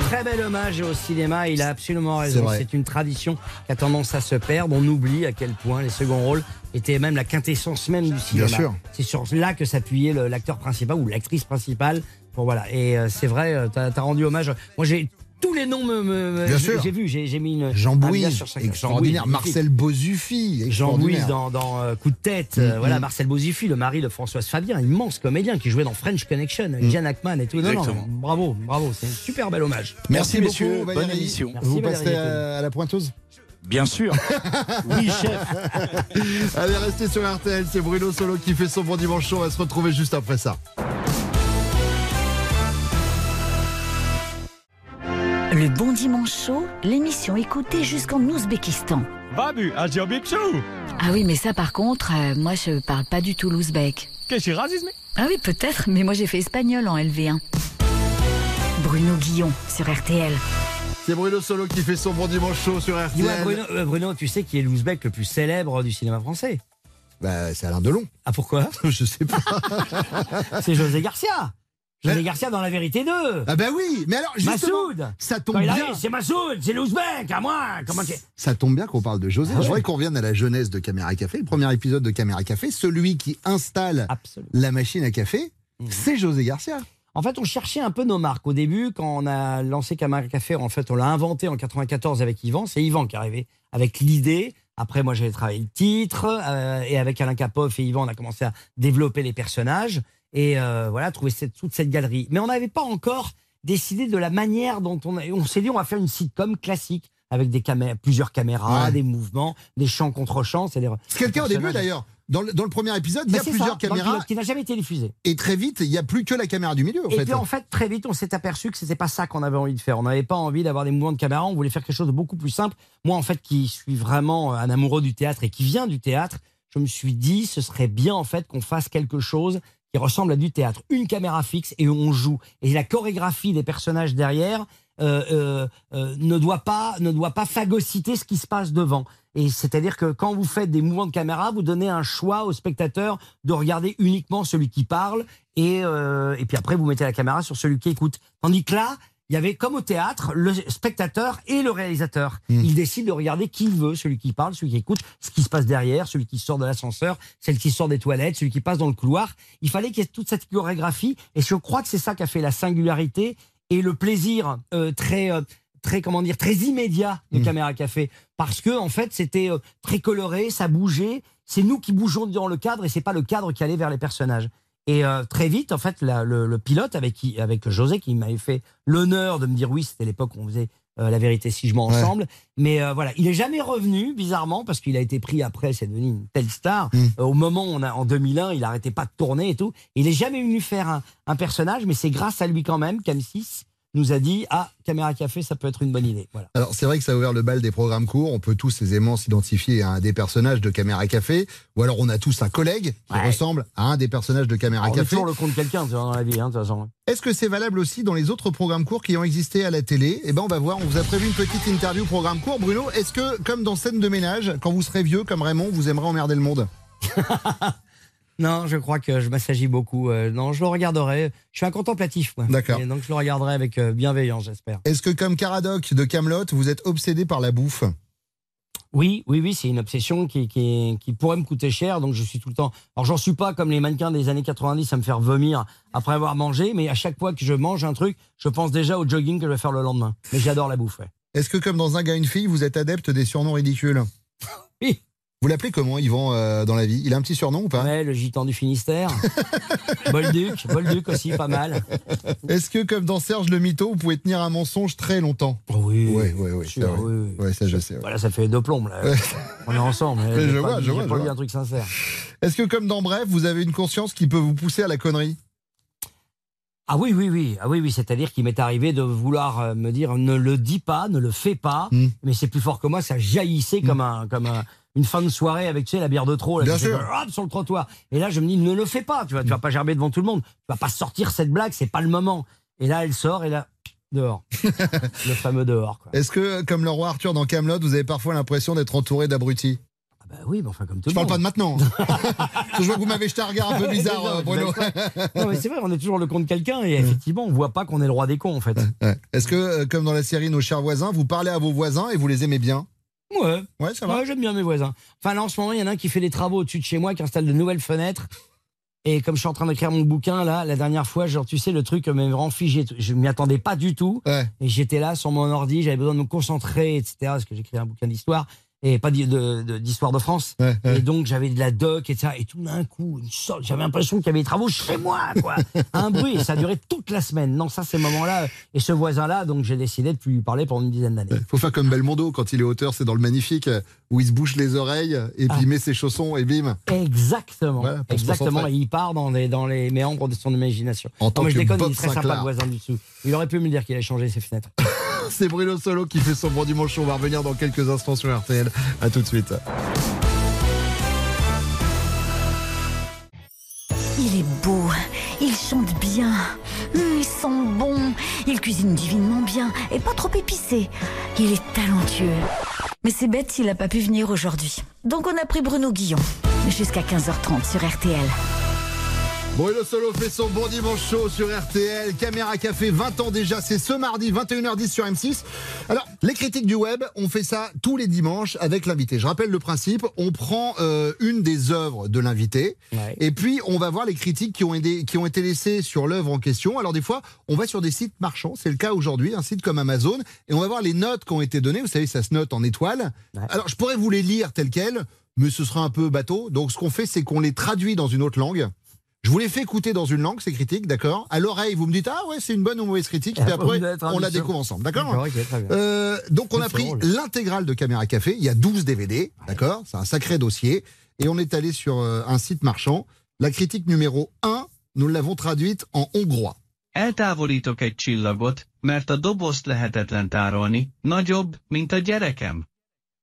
Très bel hommage au cinéma, il a absolument raison. C'est une tradition qui a tendance à se perdre. On oublie à quel point les seconds rôles étaient même la quintessence même du cinéma. sûr. C'est sur là que s'appuyait l'acteur principal ou l'actrice principale. Bon, voilà. Et euh, c'est vrai, euh, t'as as rendu hommage. Moi, j'ai tous les noms me. me- Bien j'ai- sûr. J'ai vu, j'ai mis une. Jean chacun. extraordinaire. Marcel Bozuffi, Jean extraordinaire. Bouise dans, dans euh, Coup de tête, euh, Mm, voilà mm. Marcel Bozuffi, le mari de Françoise Fabien, immense comédien qui jouait dans French Connection avec Mm. Jeanne Ackman et tout. Non, bravo, bravo, c'est un super bel hommage. Merci, beaucoup, messieurs, Valérie. bonne émission. Merci, Vous Valérie passez à, à la pointeuse Bien sûr. Oui, chef. Allez, restez sur RTL, c'est Bruno Solo qui fait son bon dimanche. On va se retrouver juste après ça. Le Bon Dimanche Chaud, l'émission écoutée jusqu'en Ouzbékistan. Babu. Ah oui, mais ça par contre, euh, moi je parle pas du tout l'ouzbek. Qu'est-ce que racisme Ah oui, peut-être, mais moi j'ai fait espagnol en LV1. Bruno Guillon sur RTL. C'est Bruno Solo qui fait son bon dimanche chaud sur RTL. Dis-moi, Bruno, euh, Bruno, tu sais qui est l'ouzbek le plus célèbre du cinéma français? Bah, c'est Alain Delon. Ah pourquoi? Je sais pas. C'est José Garcia. José Garcia dans La Vérité 2. Ah bah oui, mais alors justement, Massoud. ça tombe bien. c'est Massoud, c'est l'ouzbek, à moi. Comment. Ça tombe bien qu'on parle de José. Ah ouais. Je voudrais qu'on revienne à la jeunesse de Caméra Café. Le premier épisode de Caméra Café, celui qui installe Absolument. la machine à café, Mhm. c'est José Garcia. En fait, on cherchait un peu nos marques. Au début, quand on a lancé Camara Café, en fait, on l'a inventé en 94 avec Yvan. C'est Yvan qui est arrivé avec l'idée. Après, moi, j'avais travaillé le titre. euh, et avec Alain Capoff et Yvan, on a commencé à développer les personnages. Et euh, voilà, trouver cette, toute cette galerie. Mais on n'avait pas encore décidé de la manière dont on... a- On s'est dit, on va faire une sitcom classique avec des camé- plusieurs caméras, Ouais. des mouvements, des chants contre chants. C'est quelqu'un au début d'ailleurs. Dans le, dans le premier épisode, il y a plusieurs ça, caméras. pilote, qui n'a jamais été diffusé. Et très vite, il n'y a plus que la caméra du milieu. En Et fait. puis en fait, très vite, on s'est aperçu que c'était pas ça qu'on avait envie de faire. On n'avait pas envie d'avoir des mouvements de caméra. On voulait faire quelque chose de beaucoup plus simple. Moi, en fait, qui suis vraiment un amoureux du théâtre et qui vient du théâtre, je me suis dit, ce serait bien en fait qu'on fasse quelque chose qui ressemble à du théâtre. Une caméra fixe et on joue. Et la chorégraphie des personnages derrière euh, euh, euh, ne doit pas ne doit pas phagocyter ce qui se passe devant. Et c'est-à-dire que quand vous faites des mouvements de caméra, vous donnez un choix au spectateur de regarder uniquement celui qui parle et, euh, et puis après vous mettez la caméra sur celui qui écoute. Tandis que là, il y avait comme au théâtre le spectateur et le réalisateur. Il décide de regarder qui il veut, celui qui parle, celui qui écoute, ce qui se passe derrière, celui qui sort de l'ascenseur, celle qui sort des toilettes, celui qui passe dans le couloir. Il fallait qu'il y ait toute cette chorégraphie et je crois que c'est ça qui a fait la singularité et le plaisir euh, très euh, très comment dire très immédiat de Caméra Café parce que en fait c'était euh, très coloré, ça bougeait, c'est nous qui bougeons dans le cadre et c'est pas le cadre qui allait vers les personnages. Et euh, très vite, en fait, la- le, le pilote avec qui, avec José, qui m'avait fait l'honneur de me dire oui, c'était l'époque où on faisait euh, la vérité si je mens Ouais. ensemble. Mais euh, voilà, il est jamais revenu, bizarrement, parce qu'il a été pris après, c'est devenu une telle star. Euh, au moment où on a, en 2001, il arrêtait pas de tourner et tout. Il est jamais venu faire un, un personnage, mais c'est grâce à lui quand même qu'M6 nous a dit ah caméra café, ça peut être une bonne idée. Voilà. Alors c'est vrai que ça a ouvert le bal des programmes courts. On peut tous aisément s'identifier à un des personnages de Caméra Café, ou alors on a tous un collègue qui Ouais. ressemble à un des personnages de Caméra Alors, on est Café. toujours le compte quelqu'un dans la vie, hein, de toute façon. Est-ce que c'est valable aussi dans les autres programmes courts qui ont existé à la télé? Eh ben on va voir. On vous a prévu une petite interview programme court. Bruno, est-ce que comme dans scène de ménage, quand vous serez vieux comme Raymond, vous aimerez emmerder le monde? Non, je crois que je m'assagis beaucoup. Euh, non, je le regarderai. Je suis un contemplatif, moi. D'accord. Et donc je le regarderai avec euh, bienveillance, j'espère. Est-ce que, comme Caradoc de Camelot, vous êtes obsédé par la bouffe? Oui, oui, oui, c'est une obsession qui, qui, qui pourrait me coûter cher, donc je suis tout le temps. Alors j'en suis pas comme les mannequins des années 90 à me faire vomir après avoir mangé, mais à chaque fois que je mange un truc, je pense déjà au jogging que je vais faire le lendemain. Mais j'adore la bouffe. ouais. Est-ce que, comme dans un gars, une fille, vous êtes adepte des surnoms ridicules? Oui. Vous l'appelez comment, Yvan, euh, dans la vie? Il a un petit surnom ou pas? Ouais, le gitan du Finistère. Bolduc, Bolduc aussi, pas mal. Est-ce que, comme dans Serge le Mytho, vous pouvez tenir un mensonge très longtemps? Oui. Oui, oui, oui. Sûr, c'est vrai. oui, oui. Ouais, ça, je sais. ouais. Voilà, ça fait deux plombes. Là. Ouais. On est ensemble. Mais J'ai je pas vois, je vois, je pas dit vois. un truc sincère. Est-ce que, comme dans Bref, vous avez une conscience qui peut vous pousser à la connerie? Ah oui, oui, oui. Ah oui, oui. C'est-à-dire qu'il m'est arrivé de vouloir euh, me dire ne le dis pas, ne le fais pas. Hmm. Mais c'est plus fort que moi. Ça jaillissait comme un, comme un- une fin de soirée avec tu sais la bière de trop. Là, Bien sûr. hop, sur le trottoir. Et là, je me dis ne le fais pas. Tu vois, tu vas pas gerber devant tout le monde. Tu vas pas sortir cette blague. C'est pas le moment. Et là, elle sort et là dehors. le fameux dehors. Est-ce que, comme le roi Arthur dans Camelot, vous avez parfois l'impression d'être entouré d'abrutis? Bah oui, mais enfin comme tout Je le parle monde. pas de maintenant. Que je vois que vous m'avez jeté un regard un peu bizarre, Non, euh, Bruno. Non, mais c'est vrai, on est toujours le compte de quelqu'un et effectivement, on voit pas qu'on est le roi des cons en fait. Est-ce que, euh, comme dans la série Nos chers voisins, vous parlez à vos voisins et vous les aimez bien? Ouais. Ouais, ça va. Ouais, j'aime bien mes voisins. Enfin, là, en ce moment, il y en a un qui fait des travaux au-dessus de chez moi, qui installe de nouvelles fenêtres. Et comme je suis en train d'écrire mon bouquin, là, la dernière fois, genre, tu sais, le truc me rend figé. Je m'y attendais pas du tout. Ouais. Et j'étais là sur mon ordi, j'avais besoin de me concentrer, etc. Parce que j'écris un bouquin d'histoire. Et pas d'i- de- de- d'histoire de, France. Ouais, ouais. Et donc, j'avais de la doc, etc. Et tout d'un coup, une sorte, j'avais l'impression qu'il y avait des travaux chez moi, quoi. un bruit. Et ça a duré toute la semaine. Non, ça, ces moments-là. Et ce voisin-là, donc, j'ai décidé de plus lui parler pendant une dizaine d'années. Faut faire comme Belmondo quand il est auteur, c'est dans le magnifique, où il se bouche les oreilles et puis Ah. il met ses chaussons et bim. Exactement. Exactement. Et il part dans les, dans les méandres de son imagination. En tant mais je que déconne, Bob il est très sympa le voisin du dessous. Il aurait pu me dire qu'il a changé ses fenêtres. C'est Bruno Solo qui fait son bon dimanche. On va revenir dans quelques instants sur RTL. À tout de suite. Il est beau, il chante bien, hum, il sent bon, il cuisine divinement bien et pas trop épicé. Il est talentueux. Mais c'est bête s'il n'a pas pu venir aujourd'hui. Donc on a pris Bruno Guillon. Jusqu'à 15h30 sur RTL. Bruno Solo fait son bon dimanche chaud sur RTL. Caméra Café, 20 ans déjà. C'est ce mardi, 21h10 sur M6. Alors, les critiques du web, on fait ça tous les dimanches avec l'invité. Je rappelle le principe. On prend euh, une des œuvres de l'invité. Ouais. Et puis, on va voir les critiques qui ont, été, qui ont été laissées sur l'œuvre en question. Alors, des fois, on va sur des sites marchands. C'est le cas aujourd'hui, un site comme Amazon. Et on va voir les notes qui ont été données. Vous savez, ça se note en étoiles. Ouais. Alors, je pourrais vous les lire telles quelles, mais ce sera un peu bateau. Donc, ce qu'on fait, c'est qu'on les traduit dans une autre langue. Je vous les fais écouter dans une langue, ces critiques, d'accord À l'oreille, vous me dites, ah ouais, c'est une bonne ou mauvaise critique. Et Puis après, on la découvre ensemble, d'accord euh, donc on a pris l'intégrale de Caméra Café, il y a 12 DVD, d'accord C'est un sacré dossier. Et on est allé sur euh, un site marchand. La critique numéro 1, nous l'avons traduite en hongrois. Eltávolítok egy csillagot, mert a dobozt lehetetlen tárolni, nagyobb, mint a gyerekem.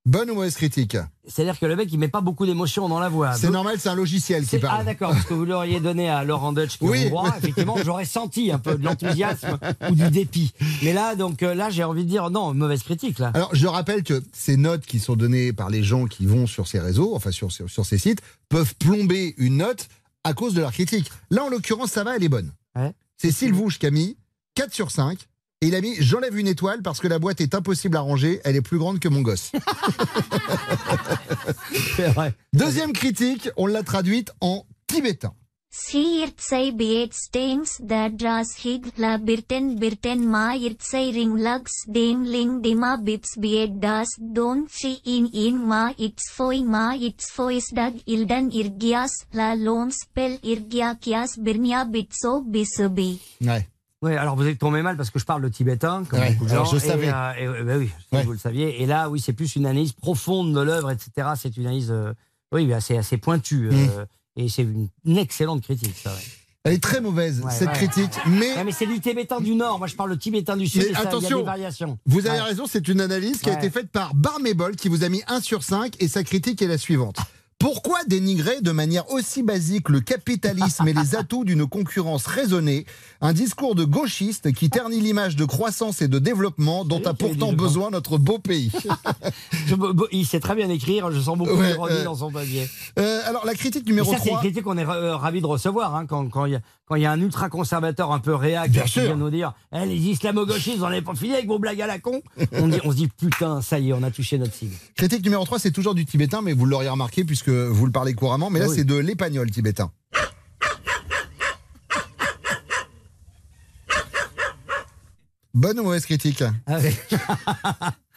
Bonne ou mauvaise critique C'est-à-dire que le mec, il met pas beaucoup d'émotion dans la voix. C'est normal, c'est un logiciel qui c'est- parle. Ah d'accord, parce que vous l'auriez donné à Laurent Dutch qui Oui. est hongrois, effectivement, j'aurais senti un peu de l'enthousiasme ou du dépit. Mais là, donc euh, là, j'ai envie de dire non, mauvaise critique là. Alors, je rappelle que ces notes qui sont données par les gens qui vont sur ces réseaux, enfin sur, sur, sur ces sites, peuvent plomber une note à cause de leur critique. Là, en l'occurrence, ça va, elle est bonne. Ouais. C'est Sylvouche mis 4 sur 5. Et il a mis J'enlève une étoile parce que la boîte est impossible à ranger, elle est plus grande que mon gosse. C'est vrai. Deuxième critique, on l'a traduite en tibétain. Siertsai beet stings that dras hig la birten birten ma irtsai ring lugs dem ling dema bips beet das don fi in in ma its foi ma its fois dag ildan irgias la lon spell irgiakias birnia bitso bisobi. Ouais. Oui, alors vous êtes tombé mal parce que je parle le tibétain, comme Ouais, beaucoup de alors gens. je et, savais. euh, et, euh, bah oui, que Ouais. vous le saviez. Et là, oui, c'est plus une analyse profonde de l'œuvre, etc. C'est une analyse, euh, oui, assez, assez pointue. euh, et c'est une, une excellente critique, ça. Ouais. Elle est très mauvaise, cette critique, mais c'est du tibétain du Nord. Moi, je parle le tibétain du Sud. Mais et ça, il y a attention, des variations. Vous avez raison, c'est une analyse qui a été faite par Barmébol qui vous a mis 1 sur 5 et sa critique est la suivante. Pourquoi dénigrer de manière aussi basique le capitalisme et les atouts d'une concurrence raisonnée? Un discours de gauchiste qui ternit l'image de croissance et de développement dont a pourtant besoin notre beau pays. Je- bo- il sait très bien écrire, je sens beaucoup Ouais, d'ironie euh, dans son papier. Euh, alors, la critique numéro ça, c'est une 3. critique qu'on est euh, ravi de recevoir hein, quand quand il y, a- quand il y a un ultra-conservateur un peu réac Bien qui sûr. vient nous dire Eh, les islamo-gauchistes, vous en avez pas fini avec vos blagues à la con on, dit, on se dit putain, ça y est, on a touché notre cible. Critique numéro 3, c'est toujours du tibétain, mais vous l'auriez remarqué puisque vous le parlez couramment. Mais là, Ah oui. c'est de l'épagnol tibétain. Bonne ou mauvaise critique? Ah oui.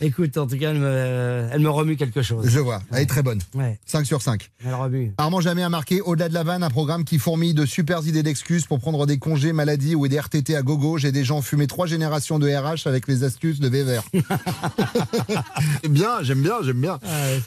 Écoute, en tout cas, elle me, elle me remue quelque chose. Je vois, elle est très bonne. Ouais. 5 sur 5. Elle remue. Armand Jamais a marqué, au-delà de la vanne, un programme qui fourmille de super idées d'excuses pour prendre des congés, maladies ou des RTT à gogo. J'ai des gens fumé trois générations de RH avec les astuces de Weber. bien, j'aime bien, j'aime bien.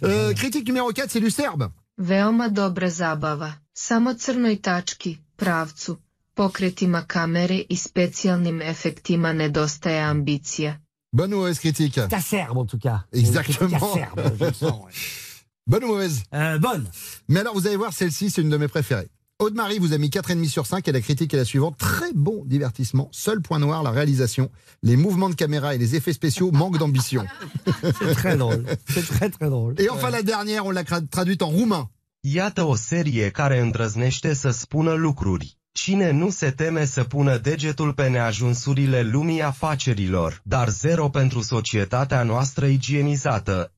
Euh, critique numéro 4, c'est du serbe. Veoma dobra zabava, samo crnoj tački, pravcu, pokretima kamere i specijalnim efektima nedostaje ambicija. Bonne ou mauvaise critique? Ta serbe, en tout cas. Exactement. Ta serbe, je le sens, ouais. Bonne ou mauvaise? Euh, Bonne. Mais alors, vous allez voir, celle-ci, c'est une de mes préférées. Aude-Marie vous a mis 4,5 sur 5 et la critique est la suivante. Très bon divertissement. Seul point noir, la réalisation. Les mouvements de caméra et les effets spéciaux manquent d'ambition. C'est très drôle. C'est très très drôle. Et enfin, la dernière, on l'a traduite en roumain. Iată o serie care îndrăznește să spună lucruri. Cine nu se teme să pună degetul pe neajunsurile lumii afacerilor, dar zero pentru societatea noastră igienizată.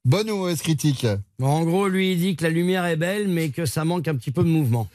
Bonne ou mauvaise critique Bon, en gros, lui, il dit que la lumière est belle, mais que ça manque un petit peu de mouvement.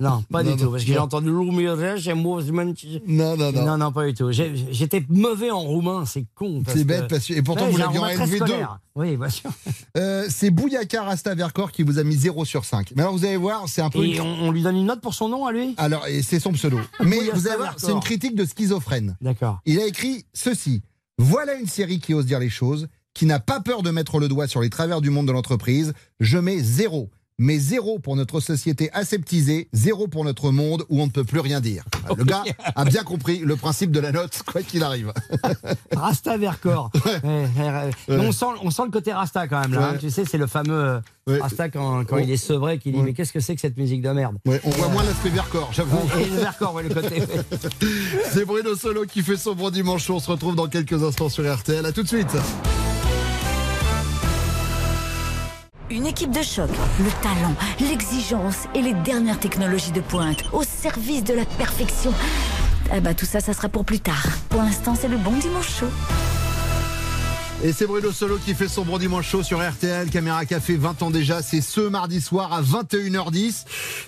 Non. Pas Non, du non, tout. Parce que j'ai entendu lumière, j'ai. Non, non, non. Non, non, pas du tout. J'étais mauvais en roumain, c'est con. C'est bête, parce que- et pourtant, Ouais, vous l'aviez en roumain très LV2. scolaire. Oui, bien sûr. Euh, c'est Bouyaka Rasta Vercors qui vous a mis 0 sur 5. Mais alors, vous allez voir, c'est un peu. Et une- on, on lui donne une note pour son nom à lui? Alors, c'est son pseudo. Mais vous allez voir, c'est une critique de schizophrène. D'accord. Il a écrit ceci. Voilà une série qui ose dire les choses, qui n'a pas peur de mettre le doigt sur les travers du monde de l'entreprise. Je mets zéro. Mais zéro pour notre société aseptisée, zéro pour notre monde où on ne peut plus rien dire. Le gars a bien compris le principe de la note, quoi qu'il arrive. Rasta Vercors. Ouais, ouais, ouais. Mais On, sent, on sent le côté Rasta quand même là. hein. Ouais. Tu sais, c'est le fameux euh, Rasta quand, il est sevré qui dit. Mais qu'est-ce que c'est que cette musique de merde? On voit moins l'aspect Vercors, j'avoue. Et le Vercors, ouais, le côté. C'est Bruno Solo qui fait son bon dimanche. On se retrouve dans quelques instants sur RTL. À tout de suite. Une équipe de choc, le talent, l'exigence et les dernières technologies de pointe au service de la perfection. Ah bah tout ça, ça sera pour plus tard. Pour l'instant, c'est le bon dimanche chaud. Et c'est Bruno Solo qui fait son bon dimanche chaud sur RTL, Caméra Café, 20 ans déjà. C'est ce mardi soir à 21h10.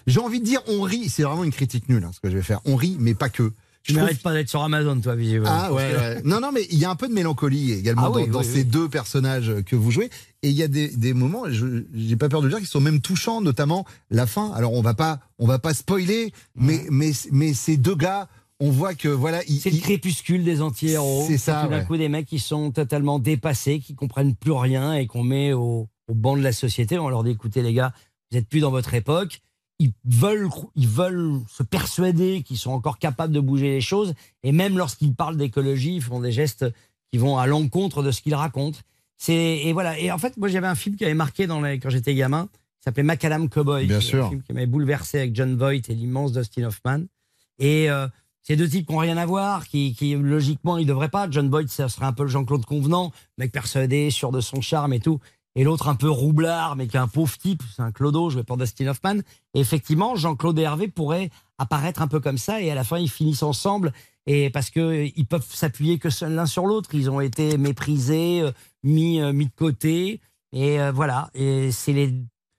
J'ai envie de dire, on rit. C'est vraiment une critique nulle, hein, ce que je vais faire. On rit, mais pas que. Tu mérites pas d'être sur Amazon, toi, visiblement. Ah ouais, ouais. Non, non, mais il y a un peu de mélancolie également Ah oui, dans, oui, ces oui. deux personnages que vous jouez. Et il y a des, des moments, je j'ai pas peur de le dire, qui sont même touchants, notamment la fin. Alors on va pas, on va pas spoiler, mais mais mais ces deux gars, on voit que voilà, ils, C'est le crépuscule des anti-héros. C'est ça, Tout d'un ouais. coup, des mecs qui sont totalement dépassés, qui comprennent plus rien et qu'on met au, au banc de la société. On leur dit écoutez, les gars, vous êtes plus dans votre époque. Ils veulent, ils veulent se persuader qu'ils sont encore capables de bouger les choses. Et même lorsqu'ils parlent d'écologie, ils font des gestes qui vont à l'encontre de ce qu'ils racontent. C'est et voilà. Et en fait, moi, j'avais un film qui avait marqué dans les, quand j'étais gamin. qui s'appelait Macadam Cowboy. Bien sûr. Un film qui m'avait bouleversé avec John Voight et l'immense Dustin Hoffman. Et euh, ces deux types qui n'ont rien à voir, qui, qui logiquement ils devraient pas. John Boyd, ça serait un peu le Jean-Claude Convenant, mec persuadé, sûr de son charme et tout. Et l'autre un peu roublard, mais qui est un pauvre type, c'est un clodo joué par Dustin Hoffman. Et effectivement, Jean-Claude et Hervé pourraient apparaître un peu comme ça, et à la fin ils finissent ensemble. Et parce que euh, ils peuvent s'appuyer que l'un sur l'autre, ils ont été méprisés, euh, mis euh, mis de côté. Et voilà. Et c'est les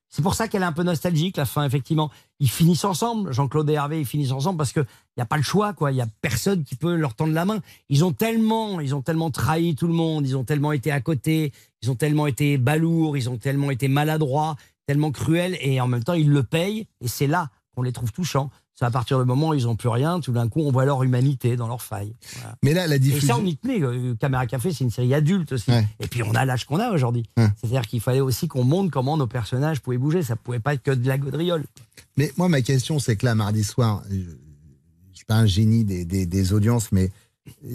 c'est pour ça qu'elle est un peu nostalgique, la fin, effectivement. Ils finissent ensemble, Jean-Claude et Hervé, ils finissent ensemble parce qu'il n'y a pas le choix, quoi. Il n'y a personne qui peut leur tendre la main. Ils ont tellement, ils ont tellement trahi tout le monde, ils ont tellement été à côté, ils ont tellement été balourds, ils ont tellement été maladroits, tellement cruels, et en même temps, ils le payent, et c'est là qu'on les trouve touchants. C'est à partir du moment où ils n'ont plus rien, tout d'un coup, on voit leur humanité dans leurs failles. Voilà. Mais là, la Et diffusion. ça, on y tenait. euh, Caméra Café, c'est une série adulte aussi. Ouais. Et puis, on a l'âge qu'on a aujourd'hui. Ouais. C'est-à-dire qu'il fallait aussi qu'on montre comment nos personnages pouvaient bouger. Ça pouvait pas être que de la gaudriole. Mais moi, ma question, c'est que là, mardi soir, je, je suis pas un génie des, des- des audiences, mais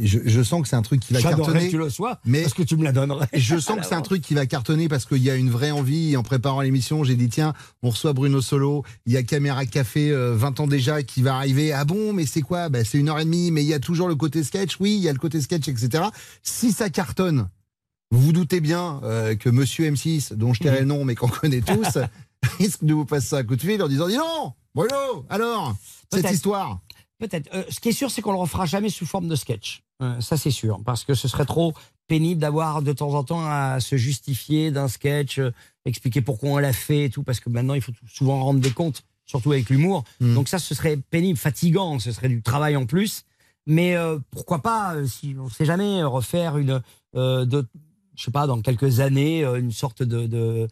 je, je sens que c'est un truc qui va cartonner. que tu le sois, mais parce que tu me la donnerais. Je sens que c'est un truc qui va cartonner parce qu'il y a une vraie envie. En préparant l'émission, j'ai dit tiens, on reçoit Bruno Solo. Il y a Caméra Café, euh, 20 ans déjà, qui va arriver. Ah bon, mais c'est quoi? Bah, C'est une heure et demie, mais il y a toujours le côté sketch. Oui, il y a le côté sketch, etc. Si ça cartonne, vous vous doutez bien euh, que Monsieur M6, dont je tairai le nom, mais qu'on connaît tous, risque de vous passer un coup de fil en disant dis non, Bruno, alors cette histoire. Peut-être. Euh, ce qui est sûr, c'est qu'on le refera jamais sous forme de sketch. Euh, ça, c'est sûr. Parce que ce serait trop pénible d'avoir de temps en temps à se justifier d'un sketch, euh, expliquer pourquoi on l'a fait et tout. Parce que maintenant, il faut souvent rendre des comptes, surtout avec l'humour. Donc ça, ce serait pénible, fatigant. Ce serait du travail en plus. Mais pourquoi pas, si on ne sait jamais, refaire une, de, je sais pas, dans quelques années, une sorte de, de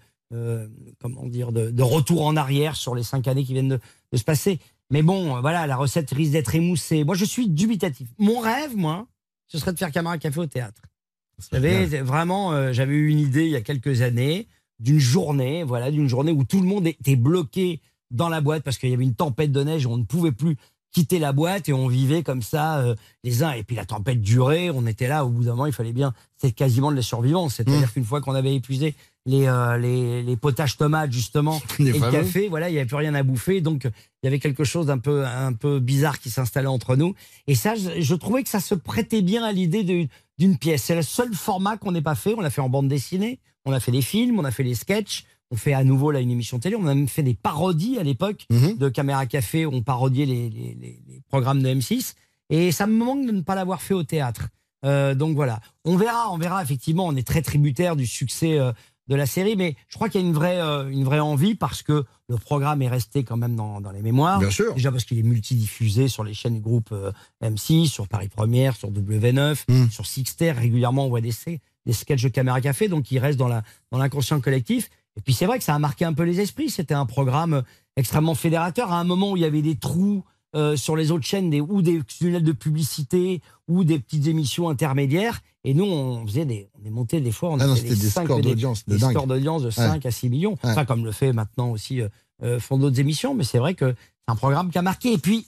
comment dire, de, de retour en arrière sur les cinq années qui viennent de, de se passer. Mais bon, euh, voilà, la recette risque d'être émoussée. Moi, je suis dubitatif. Mon rêve, moi, ce serait de faire Camarade Café au théâtre. J'avais vraiment, euh, j'avais eu une idée il y a quelques années d'une journée, voilà, d'une journée où tout le monde était bloqué dans la boîte parce qu'il y avait une tempête de neige, on ne pouvait plus quitter la boîte et on vivait comme ça euh, les uns. Et puis la tempête durait, on était là. Au bout d'un moment, il fallait bien. C'était quasiment de la survivance. C'est-à-dire qu'une fois qu'on avait épuisé les, euh, les, les potages tomates justement et le café, voilà, il n'y avait plus rien à bouffer. Donc il y avait quelque chose d'un peu un peu bizarre qui s'installait entre nous. Et ça, je, je trouvais que ça se prêtait bien à l'idée d'une- pièce. C'est le seul format qu'on n'ait pas fait. On l'a fait en bande dessinée, on a fait des films, on a fait des sketchs. On fait à nouveau là une émission télé. On a même fait des parodies à l'époque de Caméra Café. où On parodiait les, les- les- les programmes de M6. Et ça me manque de ne pas l'avoir fait au théâtre. Euh, donc voilà. On verra, on verra. Effectivement, on est très tributaire du succès euh, de la série, mais je crois qu'il y a une vraie, euh, une vraie envie parce que le programme est resté quand même dans, dans les mémoires. Bien sûr. Déjà parce qu'il est multidiffusé sur les chaînes du groupe euh, M6, sur Paris Première, sur W9, Hmm. sur Sixter. Régulièrement, on voit des, des sketchs de Caméra Café, donc il reste dans la dans l'inconscient collectif. Et puis c'est vrai que ça a marqué un peu les esprits. C'était un programme extrêmement fédérateur à un moment où il y avait des trous euh, sur les autres chaînes, des, ou des tunnels de publicité, ou des petites émissions intermédiaires. Et nous, on faisait des, on est monté des fois, on Ah a non, des, des scores d'audience de de 5 à 6 millions. Ouais. Enfin, comme le fait maintenant aussi euh, euh, font d'autres émissions. Mais c'est vrai que c'est un programme qui a marqué. Et puis,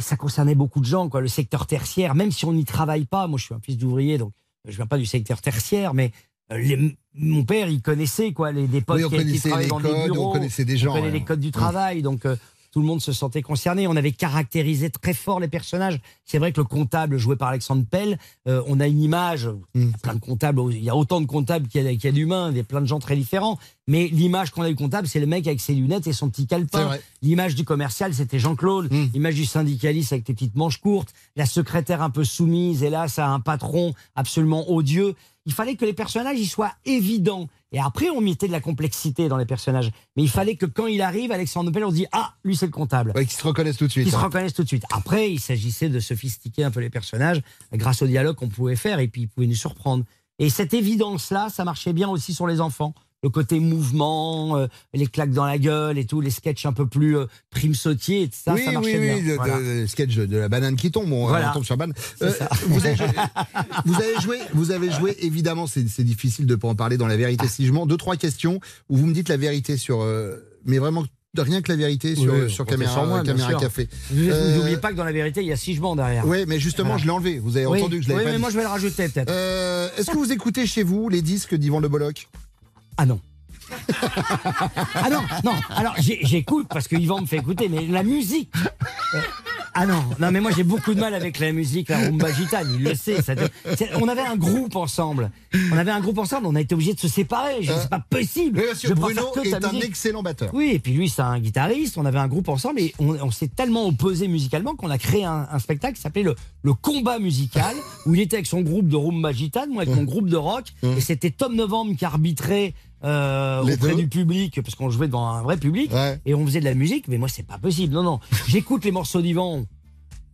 ça concernait beaucoup de gens, quoi. Le secteur tertiaire, même si on n'y travaille pas. Moi, je suis un fils d'ouvrier, donc je viens pas du secteur tertiaire, mais euh, les- mon père, il connaissait quoi, les des potes Oui, qui, qui connaissait travaillaient les dans des codes, on bureaux. connaissait des gens, On connaît ouais. les codes du travail, donc euh, tout le monde se sentait concerné. On avait caractérisé très fort les personnages. C'est vrai que le comptable joué par Alexandre Pell, euh, on a une image, il y a plein de comptables, il y a autant de comptables qu'il y a, d'humains, il y a plein de gens très différents. Mais l'image qu'on a du comptable, c'est le mec avec ses lunettes et son petit calepin. L'image du commercial, c'était Jean-Claude. L'image du syndicaliste avec tes petites manches courtes. La secrétaire un peu soumise, ça a un patron absolument odieux. Il fallait que les personnages ils soient évidents. Et après, on mettait de la complexité dans les personnages. Mais il fallait que quand il arrive, Alexandre Pell, on dit Ah, lui, c'est le comptable. Ouais, qu'ils se reconnaissent tout de suite. Ils se hein. reconnaissent tout de suite. Après, il s'agissait de sophistiquer un peu les personnages grâce au dialogue qu'on pouvait faire et puis ils pouvaient nous surprendre. Et cette évidence-là, ça marchait bien aussi sur les enfants. Le côté mouvement, euh, les claques dans la gueule et tout, les sketchs un peu plus euh, prime sautier, ça, oui, ça marchait oui, bien. oui, le, Voilà. le sketch de la banane qui tombe, on, Voilà. on tombe sur banane. Euh, vous, avez joué, vous avez joué, vous avez joué, évidemment, c'est difficile de pas en parler dans la vérité si je mens. Deux, trois questions où vous me dites la vérité sur, euh, mais vraiment rien que la vérité sur, Oui, sur caméra, moi, caméra café. Euh, N'oubliez pas que dans la vérité, il y a six jements derrière. Oui, mais justement, Voilà. je l'ai enlevé. Vous avez Oui, entendu que je l'avais oui, pas mais dit. moi je vais le rajouter peut-être. Euh, Est-ce que vous écoutez chez vous les disques d'Yvan Le Bolloc? Ah non. ah non, non. Alors j'écoute parce que Yvan me fait écouter, mais la musique. euh, ah non, non, mais moi j'ai beaucoup de mal avec la musique, la rumba gitane, il le sait. ça on avait un groupe ensemble. On avait un groupe ensemble, on a été obligé de se séparer. Je- C'est pas possible. Oui, Je Bruno que est un musique. excellent batteur. Oui, et puis lui, c'est un guitariste. On avait un groupe ensemble et on, on s'est tellement opposés musicalement qu'on a créé un, un spectacle qui s'appelait le, le Combat musical, où il était avec son groupe de rumba gitane, moi avec mon groupe de rock. Et c'était Tom Novembre qui arbitrait euh, Les auprès deux. du public, parce qu'on jouait devant un vrai public. Et on faisait de la musique, mais moi, c'est pas possible. Non, non. J'écoute les morceaux d'Yvan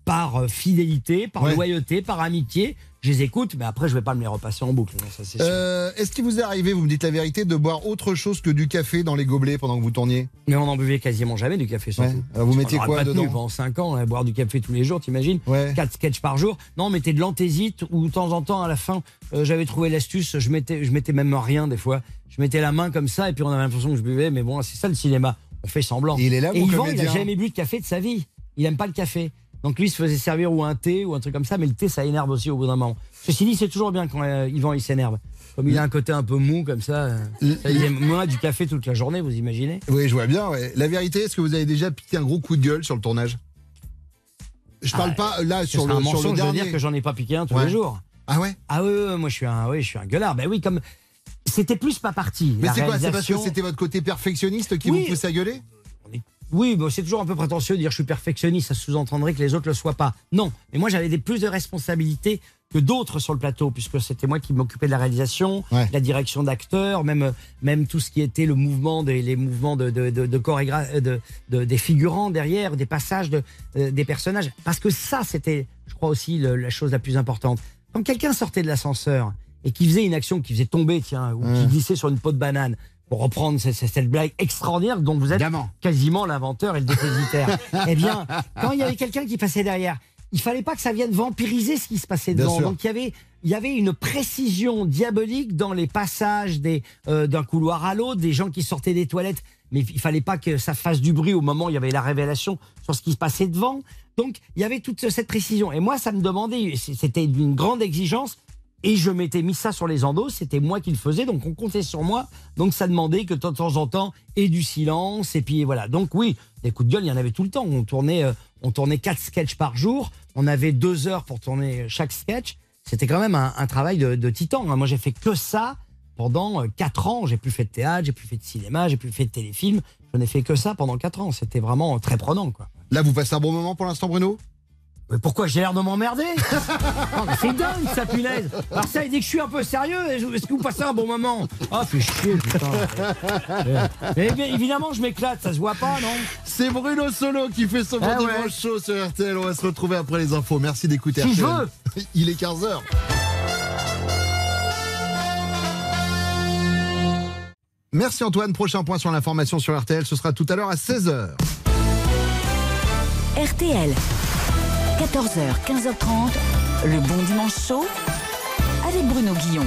par euh, fidélité, par Ouais. loyauté, par amitié. Je les écoute, mais après, je vais pas me les repasser en boucle. non, ça, c'est sûr. Euh, Est-ce qu'il vous est arrivé, vous me dites la vérité, de boire autre chose que du café dans les gobelets pendant que vous tourniez? Mais on en buvait quasiment jamais du café surtout. Ouais. Alors, vous Parce mettiez qu'on quoi aurait pas dedans? pendant 5 ans, à boire du café tous les jours, t'imagines? 4 sketchs par jour. Non, on mettait de l'anthésite ou de temps en temps à la fin, euh, j'avais trouvé l'astuce, je mettais, je mettais même rien des fois. Je mettais la main comme ça et puis on avait l'impression que je buvais, mais bon, c'est ça le cinéma. On fait semblant. Il est là, Et Yvan, il comédien. a jamais bu de café de sa vie. Il aime pas le café. Donc lui il se faisait servir ou un thé ou un truc comme ça, mais le thé ça énerve aussi au bout d'un moment. Ceci dit, c'est toujours bien quand euh, Yvan il s'énerve. Comme il a un côté un peu mou comme ça, euh, il aime moins du café toute la journée, vous imaginez Oui, je vois bien. ouais. La vérité, est-ce que vous avez déjà piqué un gros coup de gueule sur le tournage? Je parle pas euh, là sur le, un sur le mensonge de dernier. dire que j'en ai pas piqué un tous Ouais. les jours. Ah ouais? Ah oui, oui, moi je suis un, oui, je suis un gueulard. Ben oui, comme c'était plus pas parti. Mais c'est quoi C'est parce que c'était votre côté perfectionniste qui Oui. vous pousse à gueuler Oui, bon, c'est toujours un peu prétentieux de dire je suis perfectionniste, ça sous-entendrait que les autres le soient pas. Non, mais moi j'avais des plus de responsabilités que d'autres sur le plateau, puisque c'était moi qui m'occupais de la réalisation, Ouais. de la direction d'acteurs, même même tout ce qui était le mouvement des les mouvements de de, de, de chorégra- euh, de, de- des figurants derrière, des passages de euh, des personnages, parce que ça c'était, je crois aussi le- la chose la plus importante. Quand quelqu'un sortait de l'ascenseur et qui faisait une action qui faisait tomber, tiens, ou qui Mmh. glissait sur une peau de banane, pour reprendre cette, blague extraordinaire dont vous êtes quasiment l'inventeur et le dépositaire. eh bien, quand il y avait quelqu'un qui passait derrière, il fallait pas que ça vienne vampiriser ce qui se passait devant. Donc il y avait il y avait une précision diabolique dans les passages des euh, d'un couloir à l'autre, des gens qui sortaient des toilettes, mais il fallait pas que ça fasse du bruit au moment où il y avait la révélation sur ce qui se passait devant. Donc il y avait toute cette précision. Et moi, ça me demandait, c'était d'une grande exigence. Et je m'étais mis ça sur les endos, c'était moi qui le faisais, donc on comptait sur moi. Donc ça demandait que de temps en temps, et du silence, et puis voilà. Donc oui, des coups de gueule, il y en avait tout le temps. On tournait, euh, on tournait quatre sketchs par jour, on avait deux heures pour tourner chaque sketch. C'était quand même un, travail de, titan. hein. Moi, j'ai fait que ça pendant euh, quatre ans. J'ai plus fait de théâtre, j'ai plus fait de cinéma, j'ai plus fait de téléfilm. Je n'ai fait que ça pendant quatre ans. C'était vraiment très prenant, quoi. Là, vous passez un bon moment pour l'instant, Bruno? Mais pourquoi j'ai l'air de m'emmerder mais C'est dingue ça punaise Alors ça il dit que je suis un peu sérieux Est-ce que vous passez un bon moment Ah fais chier putain Mais bien, évidemment je m'éclate ça se voit pas non C'est Bruno Solo qui fait son bon Ah ouais. dimanche chaud sur RTL. On va se retrouver après les infos. Merci d'écouter Si je RTL. Il est 15h. Merci Antoine. Prochain point sur l'information sur RTL, ce sera tout à l'heure à 16h. RTL. 14h, 15h30. Le bon dimanche chaud avec Bruno Guillon.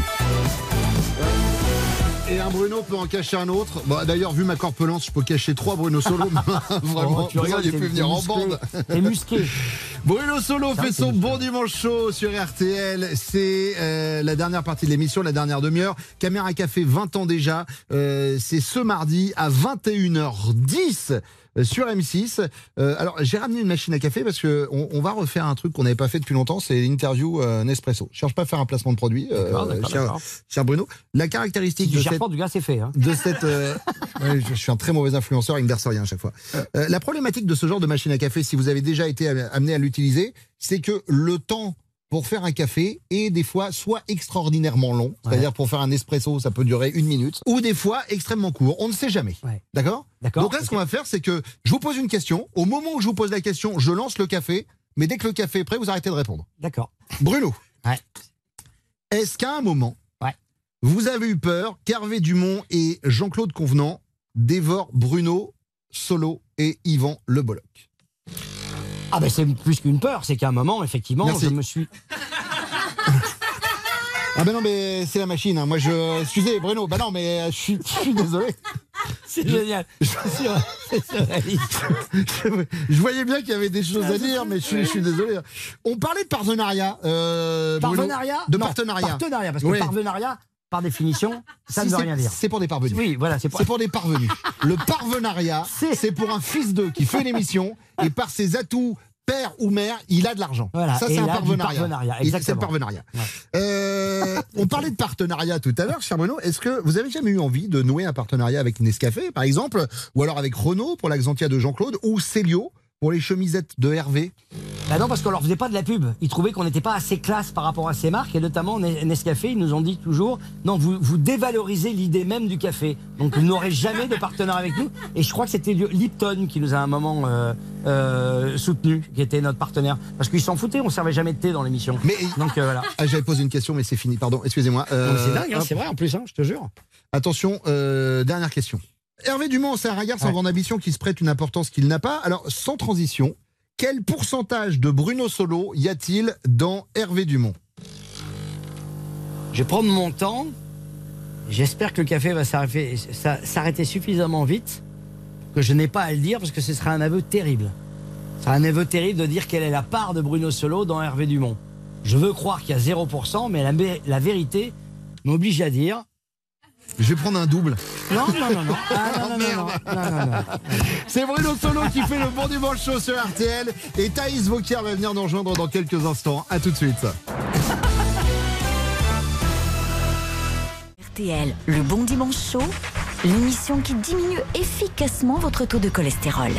Et un Bruno peut en cacher un autre. Bon, D'ailleurs, vu ma corpulence, je peux cacher trois Bruno Solo. Vraiment, Oh, tu j'ai t'es- pu venir en bande. T'es musqué Bruno Solo fait son bon dimanche chaud sur RTL. C'est euh, la dernière partie de l'émission, la dernière demi-heure. Caméra Café, 20 ans déjà. Euh, c'est ce mardi à 21h10 euh, sur M6. Euh, alors, j'ai ramené une machine à café parce que on, on va refaire un truc qu'on n'avait pas fait depuis longtemps, c'est l'interview euh, Nespresso. Je cherche pas à faire un placement de produit, euh, cher, Bruno. La caractéristique de cette du gars c'est fait hein. de cette. euh, ouais, je, suis un très mauvais influenceur, il me verse rien à chaque fois. Euh, la problématique de ce genre de machine à café, si vous avez déjà été am- amené à l'utiliser, c'est que le temps pour faire un café est des fois soit extraordinairement long, c'est-à-dire pour faire un espresso, ça peut durer une minute, ou des fois extrêmement court. On ne sait jamais. D'accord? D'accord. Donc là, ce qu'on va faire, c'est que je vous pose une question. Au moment où je vous pose la question, je lance le café, mais dès que le café est prêt, vous arrêtez de répondre. D'accord. Bruno. Est-ce qu'à un moment, vous avez eu peur qu'Hervé Dumont et Jean-Claude Convenant dévorent Bruno Solo et Yvan Le Bolloc? Ah ben c'est plus qu'une peur c'est qu'à un moment effectivement Merci. je me suis Ah ben non, mais c'est la machine. hein. Moi, je. Excusez, Bruno. Bah non, mais euh, je suis, je suis désolé. C'est génial. C'est surréaliste. Je voyais bien qu'il y avait des choses à dire, mais je suis, je suis désolé. On parlait de partenariat. euh, Bruno. Partenariat De Non, partenariat. Partenariat, parce que Oui. partenariat, par définition, ça Si, ne veut rien dire. C'est pour des parvenus. Oui, voilà, c'est pour... Des parvenus. Le parvenariat, c'est pour un fils d'eux qui fait l'émission et par ses atouts, père ou mère, il a de l'argent. Voilà, Ça, c'est un parvenariat. parvenariat, exactement. parvenariat. Euh, on parlait de partenariat tout à l'heure, cher Bruno. Est-ce que vous avez jamais eu envie de nouer un partenariat avec Nescafé, par exemple, ou alors avec Renault pour l'Axantia de Jean-Claude, ou Célio pour les chemisettes de Hervé Bah non, parce qu'on leur faisait pas de la pub. Ils trouvaient qu'on n'était pas assez classe par rapport à ces marques, et notamment Nes- Nescafé, ils nous ont dit toujours, non, vous, vous dévalorisez l'idée même du café. Donc vous n'aurez jamais de partenaire avec nous. Et je crois que c'était Lipton qui nous a à un moment euh, euh, soutenu, qui était notre partenaire. Parce qu'ils s'en foutaient, on servait jamais de thé dans l'émission. Mais Donc euh, voilà. Ah, J'avais posé une question, mais c'est fini. Pardon, excusez-moi. C'est Euh, dingue, hein, c'est vrai en plus, hein, je te jure. Attention, euh, dernière question. Hervé Dumont, c'est un regard sans Ouais. grande ambition qui se prête une importance qu'il n'a pas. Alors, sans transition, quel pourcentage de Bruno Solo y a-t-il dans Hervé Dumont? Je vais prendre mon temps. J'espère que le café va s'arrêter suffisamment vite que je n'ai pas à le dire parce que ce sera un aveu terrible. C'est un aveu terrible de dire quelle est la part de Bruno Solo dans Hervé Dumont. Je veux croire qu'il y a 0%, mais la vérité m'oblige à dire. Je vais prendre un double. Non, non, non, non. Ah, non, non, non. C'est Bruno Solo qui fait le bon dimanche show sur RTL et Thaïs Vauquier va venir nous rejoindre dans quelques instants. À tout de suite. RTL, le bon dimanche chaud, l'émission qui diminue efficacement votre taux de cholestérol.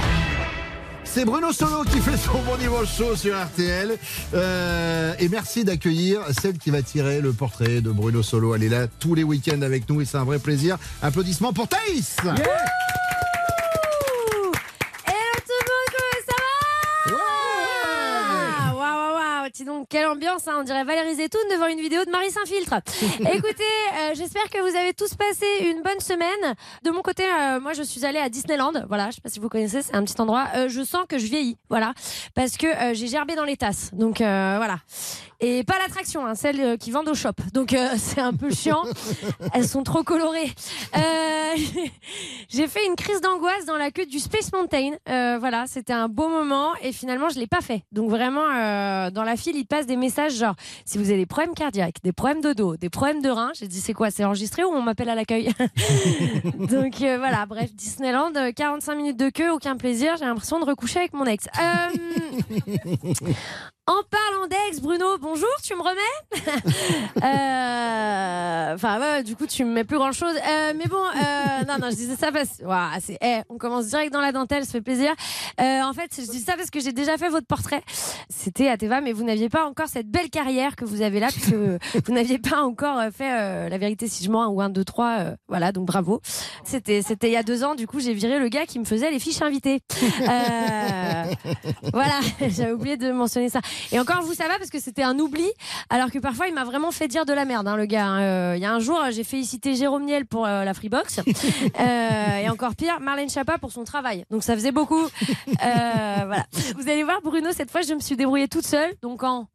C'est Bruno Solo qui fait son bon dimanche show sur RTL. Euh, et merci d'accueillir celle qui va tirer le portrait de Bruno Solo. Elle est là tous les week-ends avec nous et c'est un vrai plaisir. Applaudissements pour Thaïs tout le monde, comment ça va Waouh, waouh, waouh Dis donc, quelle ambiance, hein, on dirait Valérie Zetoun devant une vidéo de Marie Saint-Filtre. Écoutez, euh, j'espère que vous avez tous passé une bonne semaine. De mon côté, euh, moi je suis allée à Disneyland, voilà, je sais pas si vous connaissez, c'est un petit endroit. Euh, je sens que je vieillis, voilà, parce que euh, j'ai gerbé dans les tasses, donc euh, voilà. Et pas l'attraction, hein, celle euh, qui vendent au shop. Donc euh, c'est un peu chiant. Elles sont trop colorées. Euh, j'ai fait une crise d'angoisse dans la queue du Space Mountain. Euh, voilà, c'était un beau moment et finalement je l'ai pas fait. Donc vraiment, euh, dans la file, il passe des messages genre si vous avez des problèmes cardiaques, des problèmes de dos, des problèmes de reins. J'ai dit c'est quoi C'est enregistré ou on m'appelle à l'accueil? Donc euh, voilà, bref, Disneyland, euh, 45 minutes de queue, aucun plaisir. J'ai l'impression de recoucher avec mon ex. Euh, en parlant d'ex, Bruno, bonjour, tu me remets Euh, Enfin, ouais, du coup, tu me mets plus grand chose. mais bon, euh, non, non, je disais ça parce Ouah, c'est, eh, on commence direct dans la dentelle, ça fait plaisir. Euh, en fait, je dis ça parce que j'ai déjà fait votre portrait. C'était à Teva, mais vous n'aviez pas encore cette belle carrière que vous avez là, puisque vous n'aviez pas encore euh, fait euh, La vérité si je mens ou 1, 2, 3. voilà, donc bravo. C'était, c'était il y a deux ans, du coup, j'ai viré le gars qui me faisait les fiches invitées. Euh, voilà, j'avais oublié de mentionner ça. Et encore, vous, ça va parce que c'était un oubli, alors que parfois, il m'a vraiment fait dire de la merde, hein, le gars. hein. Euh, Il y a un jour, j'ai félicité Jérôme Niel pour euh, la Freebox. Euh, et encore pire, Marlène Chapa pour son travail. Donc ça faisait beaucoup. Euh, voilà. Vous allez voir, Bruno, cette fois, je me suis débrouillée toute seule. Donc en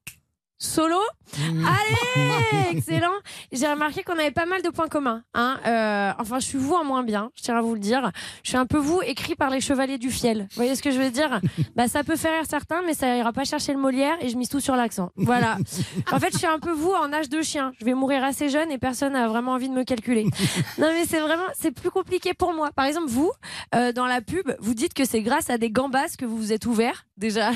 solo. Allez, excellent. J'ai remarqué qu'on avait pas mal de points communs. Hein. Euh, enfin, je suis vous en moins bien, je tiens à vous le dire. Je suis un peu vous écrit par les chevaliers du fiel. Vous voyez ce que je veux dire? Bah, ça peut faire rire certains, mais ça ira pas chercher le Molière et je mise tout sur l'accent. Voilà. En fait, je suis un peu vous en âge de chien. Je vais mourir assez jeune et personne n'a vraiment envie de me calculer. Non, mais c'est vraiment, c'est plus compliqué pour moi. Par exemple, vous, euh, dans la pub, vous dites que c'est grâce à des gambas que vous vous êtes ouvert déjà.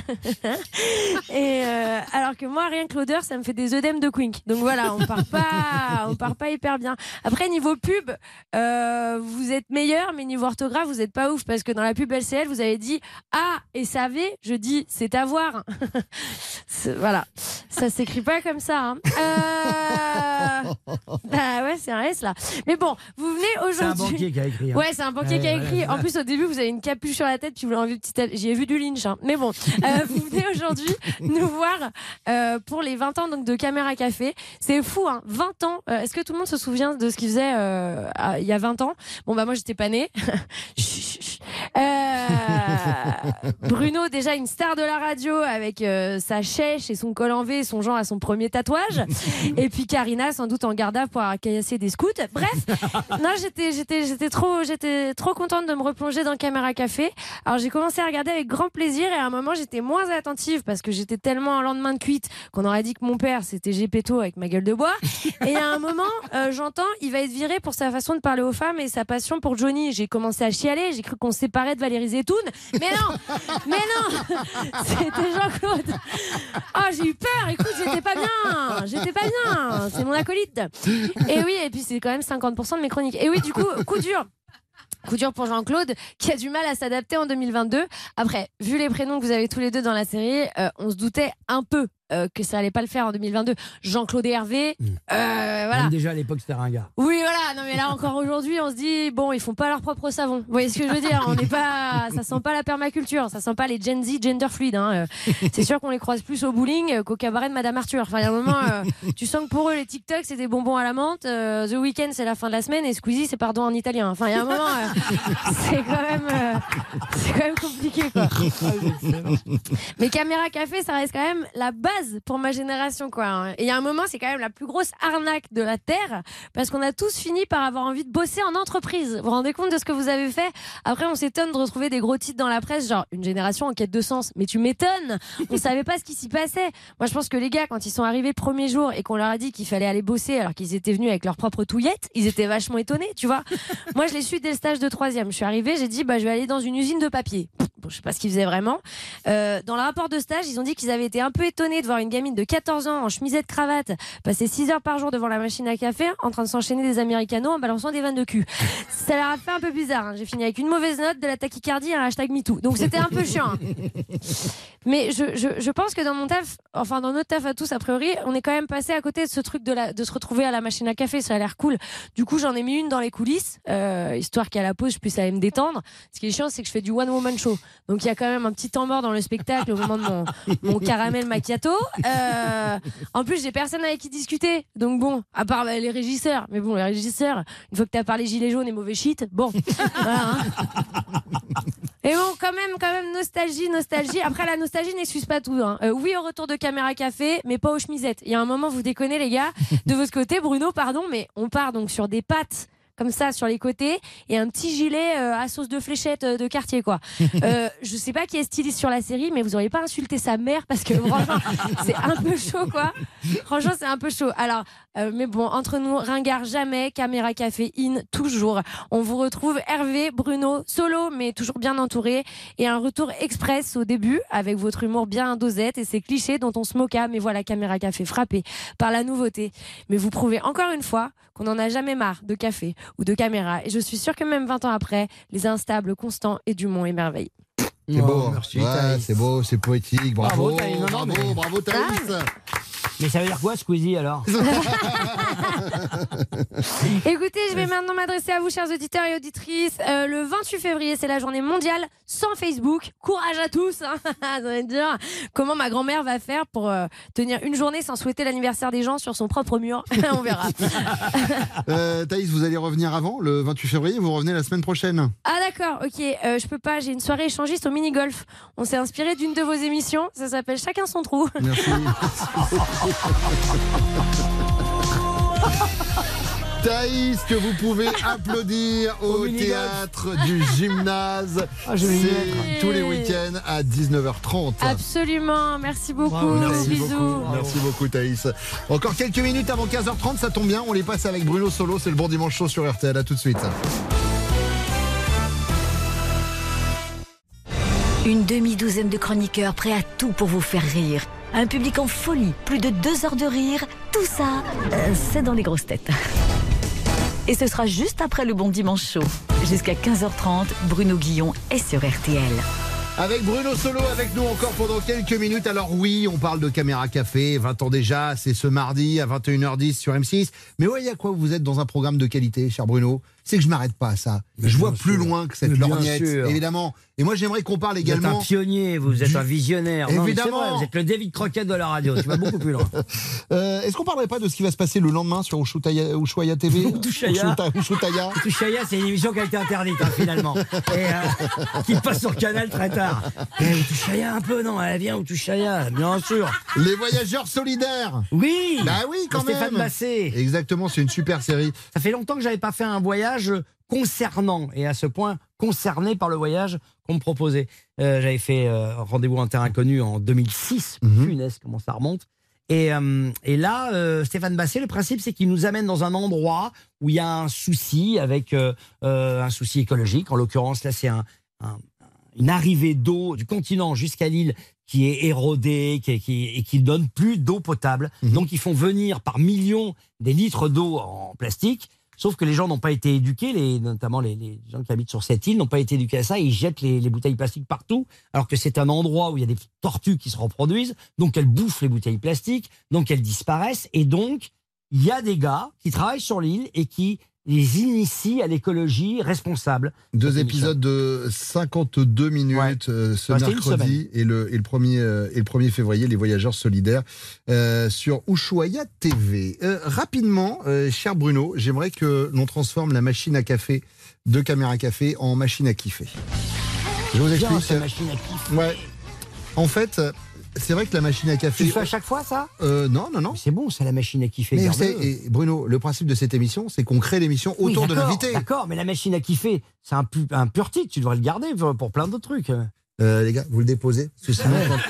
et euh, alors que moi, rien que l'odeur, ça me fait des œdèmes de quink. Donc voilà, on part pas, on part pas hyper bien. Après, niveau pub, euh, vous êtes meilleur, mais niveau orthographe, vous êtes pas ouf parce que dans la pub LCL, vous avez dit ah et savez, je dis c'est à voir. Voilà, ça s'écrit pas comme ça. hein. Euh... Bah ouais, c'est un S là. Mais bon, vous venez C'est un aujourd'hui. banquier qui a écrit. hein. Ouais, c'est un banquier Ouais, qui a écrit. En plus, au début, vous avez une capuche sur la tête, puis vous l'avez enlevé petit J'y ai vu du Lynch. hein. Mais bon, euh, vous venez aujourd'hui nous voir euh, pour les 20 ans donc, de Caméra Café. C'est fou, hein 20 ans. Euh, Est-ce que tout le monde se souvient de ce qu'il faisait euh, à- il y a 20 ans? Bon, bah moi, j'étais pas née. Euh, Bruno, déjà une star de la radio avec sa chèche et son col en V, son genre à son premier tatouage. Et puis Karina, sans doute en vue pour caillassé des scouts. Bref, non, j'étais, j'étais, j'étais trop, j'étais trop contente de me replonger dans Caméra Café. Alors j'ai commencé à regarder avec grand plaisir et à un moment j'étais moins attentive parce que j'étais tellement en lendemain de cuite qu'on aurait dit que mon père c'était Gepetto avec ma gueule de bois. Et à un moment, euh, j'entends, il va être viré pour sa façon de parler aux femmes et sa passion pour Johnny. J'ai commencé à chialer, j'ai cru qu'on se séparait de Valérie Zetoun. Mais non, mais non, c'était Jean-Claude. Oh, j'ai eu peur. Écoute, j'étais pas bien. J'étais pas bien. C'est mon acolyte. Et oui, et puis c'est quand même 50% de mes chroniques. Et oui, du coup, coup dur. Coup dur pour Jean-Claude, qui a du mal à s'adapter en 2022. Après, vu les prénoms que vous avez tous les deux dans la série, euh, on se doutait un peu euh, que ça allait pas le faire en 2022. Jean-Claude et Hervé, euh, voilà. Même déjà à l'époque, c'était ringard. Oui, voilà. Non, mais là encore aujourd'hui, on se dit bon, ils font pas leur propre savon. Vous voyez ce que je veux dire? On n'est pas, ça sent pas la permaculture, ça sent pas les Gen Z gender fluid. Hein. Euh, C'est sûr qu'on les croise plus au bowling qu'au cabaret de Madame Arthur. Enfin, il y a un moment, euh, tu sens que pour eux, les TikTok c'est des bonbons à la menthe, euh, The Weeknd c'est la fin de la semaine et Squeezie c'est pardon en italien. Enfin, il y a un moment, euh, c'est quand même, euh, c'est quand même compliqué quoi. Mais Caméra Café, ça reste quand même la base pour ma génération, quoi. hein. Et il y a un moment, c'est quand même la plus grosse arnaque de la Terre, parce qu'on a tous fini par avoir envie de bosser en entreprise. Vous vous rendez compte de ce que vous avez fait? Après, on s'étonne de retrouver des gros titres dans la presse, genre une génération en quête de sens. Mais tu m'étonnes On savait pas ce qui s'y passait. Moi, je pense que les gars, quand ils sont arrivés le premier jour et qu'on leur a dit qu'il fallait aller bosser alors qu'ils étaient venus avec leur propre touillette, ils étaient vachement étonnés, tu vois. Moi, je l'ai su dès le stage de troisième. Je suis arrivée, j'ai dit, bah, je vais aller dans une usine de papier. Bon, je sais pas ce qu'ils faisaient vraiment. Euh, dans le rapport de stage, ils ont dit qu'ils avaient été un peu étonnés de voir une gamine de 14 ans en chemisette cravate passer 6 heures par jour devant la machine à café en train de s'enchaîner des américanos en balançant des vannes de cul. Ça leur a fait un peu bizarre. hein. J'ai fini avec une mauvaise note, de la tachycardie et un hashtag MeToo. Donc c'était un peu chiant. hein. Mais je, je, je pense que dans mon taf, enfin dans notre taf à tous, a priori, on est quand même passé à côté de ce truc de, la, de se retrouver à la machine à café. Ça a l'air cool. Du coup, j'en ai mis une dans les coulisses, euh, histoire qu'à la pause, je puisse aller me détendre. Ce qui est chiant, c'est que je fais du one-woman show. Donc il y a quand même un petit temps mort dans le spectacle au moment de mon, mon caramel macchiato. Euh, en plus, j'ai personne avec qui discuter. Donc bon, à part les régisseurs. Mais bon, les régisseurs, une fois que t'as parlé gilet jaune et mauvais shit, bon. voilà, hein. Et bon, quand même, quand même, nostalgie, nostalgie. Après, la nostalgie n'excuse pas tout. hein. Euh, oui, au retour de caméra café, mais pas aux chemisettes. Il y a un moment, vous déconnez, les gars. De votre côté, Bruno, pardon, mais on part donc sur des pattes comme ça sur les côtés et un petit gilet euh, à sauce de fléchette euh, de quartier quoi. Euh, je sais pas qui est styliste sur la série mais vous auriez pas insulté sa mère parce que franchement c'est un peu chaud quoi. Franchement c'est un peu chaud. Alors euh, mais bon entre nous ringard jamais, caméra café in toujours. On vous retrouve Hervé, Bruno, solo mais toujours bien entouré et un retour express au début avec votre humour bien dosette et ces clichés dont on se moqua mais voilà caméra café frappé par la nouveauté. Mais vous prouvez encore une fois qu'on n'en a jamais marre de café ou de caméra. Et je suis sûre que même 20 ans après, les instables, Constants et Dumont émerveillent. C'est beau, Oh, merci, Ouais, Thaïs. c'est beau, c'est poétique. Bravo, Bravo, Thaïs. Non, non, bravo, mais- bravo, Thaïs. Mais ça veut dire quoi, Squeezie, alors Écoutez, je vais maintenant m'adresser à vous, chers auditeurs et auditrices. Euh, le 28 février, c'est la journée mondiale sans Facebook. Courage à tous. hein. Ça dur. Comment ma grand-mère va faire pour euh, tenir une journée sans souhaiter l'anniversaire des gens sur son propre mur? On verra. Euh, Thaïs, vous allez revenir avant, le 28 février, vous revenez la semaine prochaine. Ah d'accord, ok. Euh, je peux pas. J'ai une soirée échangiste au mini-golf. On s'est inspiré d'une de vos émissions. Ça s'appelle Chacun son trou. Merci. Thaïs, que vous pouvez applaudir au, théâtre du gymnase. Ah, C'est tous les week-ends à 19h30. Absolument. Merci beaucoup. Merci Bisous. beaucoup, merci beaucoup Thaïs. Encore quelques minutes avant 15h30, ça tombe bien, on les passe avec Bruno Solo, c'est le bon dimanche chaud sur RTL, à tout de suite. Une demi-douzaine de chroniqueurs prêts à tout pour vous faire rire. Un public en folie, plus de deux heures de rire. Tout ça, euh, c'est dans les grosses têtes. Et ce sera juste après le bon dimanche chaud. Jusqu'à 15h30, Bruno Guillon est sur RTL. Avec Bruno Solo avec nous encore pendant quelques minutes. Alors oui, on parle de Caméra Café, 20 ans déjà, c'est ce mardi à 21h10 sur M6. Mais voyez à quoi vous êtes dans un programme de qualité, cher Bruno? C'est que je m'arrête pas à ça. je vois plus loin que cette bien lorgnette, sûr. évidemment. Et moi j'aimerais qu'on parle Vous êtes un également... pionnier, vous êtes un visionnaire. Non, Évidemment. vrai, vous êtes le David Croquette de la radio. Tu vas beaucoup plus loin. Euh, Est-ce qu'on parlerait pas de ce qui va se passer le lendemain sur Ushuaïa Ushuaïa TV Ushuaïa. Ushuaïa. C'est une émission qui a été interdite hein, finalement. Et euh, qui passe sur Canal très tard. Eh, Touchaya un peu, non Elle vient Touchaya, bien sûr. Les voyageurs solidaires Oui Bah oui, quand De Stéphane même Basset. Exactement, c'est une super série. Ça fait longtemps que j'avais pas fait un voyage concernant, et à ce point concerné par le voyage qu'on me proposait. Euh, j'avais fait euh, Rendez-vous en terre inconnue en 2006. Mhm. Punaise, comment ça remonte. Et, euh, et là, Stéphane Basset, le principe, c'est qu'il nous amène dans un endroit où il y a un souci avec un souci écologique. En l'occurrence, là, c'est un, un- une arrivée d'eau du continent jusqu'à l'île qui est érodée qui, qui- et qui donne plus d'eau potable. Donc, ils font venir par millions des litres d'eau en plastique. Sauf que les gens n'ont pas été éduqués, les, notamment les, gens qui habitent sur cette île n'ont pas été éduqués à ça. Ils jettent les, les bouteilles plastiques partout, alors que c'est un endroit où il y a des tortues qui se reproduisent, donc elles bouffent les bouteilles plastiques, donc elles disparaissent, et donc il y a des gars qui travaillent sur l'île et qui les initient à l'écologie responsable. Deux épisodes de 52 minutes euh, ce mercredi et le, et, le 1er, euh, et le 1er février, les voyageurs solidaires euh, sur Ushuaïa TV. Euh, rapidement, euh, cher Bruno, j'aimerais que l'on transforme la machine à café de Caméra Café en machine à kiffer. Je vous explique. machine à kiff. Ouais. En fait, c'est vrai que la machine à café. Tu fais à chaque fois, ça? Euh, non, non, non. C'est bon, c'est la machine à kiffer. Mais savez, et Bruno, le principe de cette émission, c'est qu'on crée l'émission Oui, autour de l'invité. D'accord, mais la machine à kiffer, c'est un, pu- un pur titre. Tu devrais le garder pour, pour plein d'autres trucs. Euh, les gars, vous le déposez parce que sinon, quand-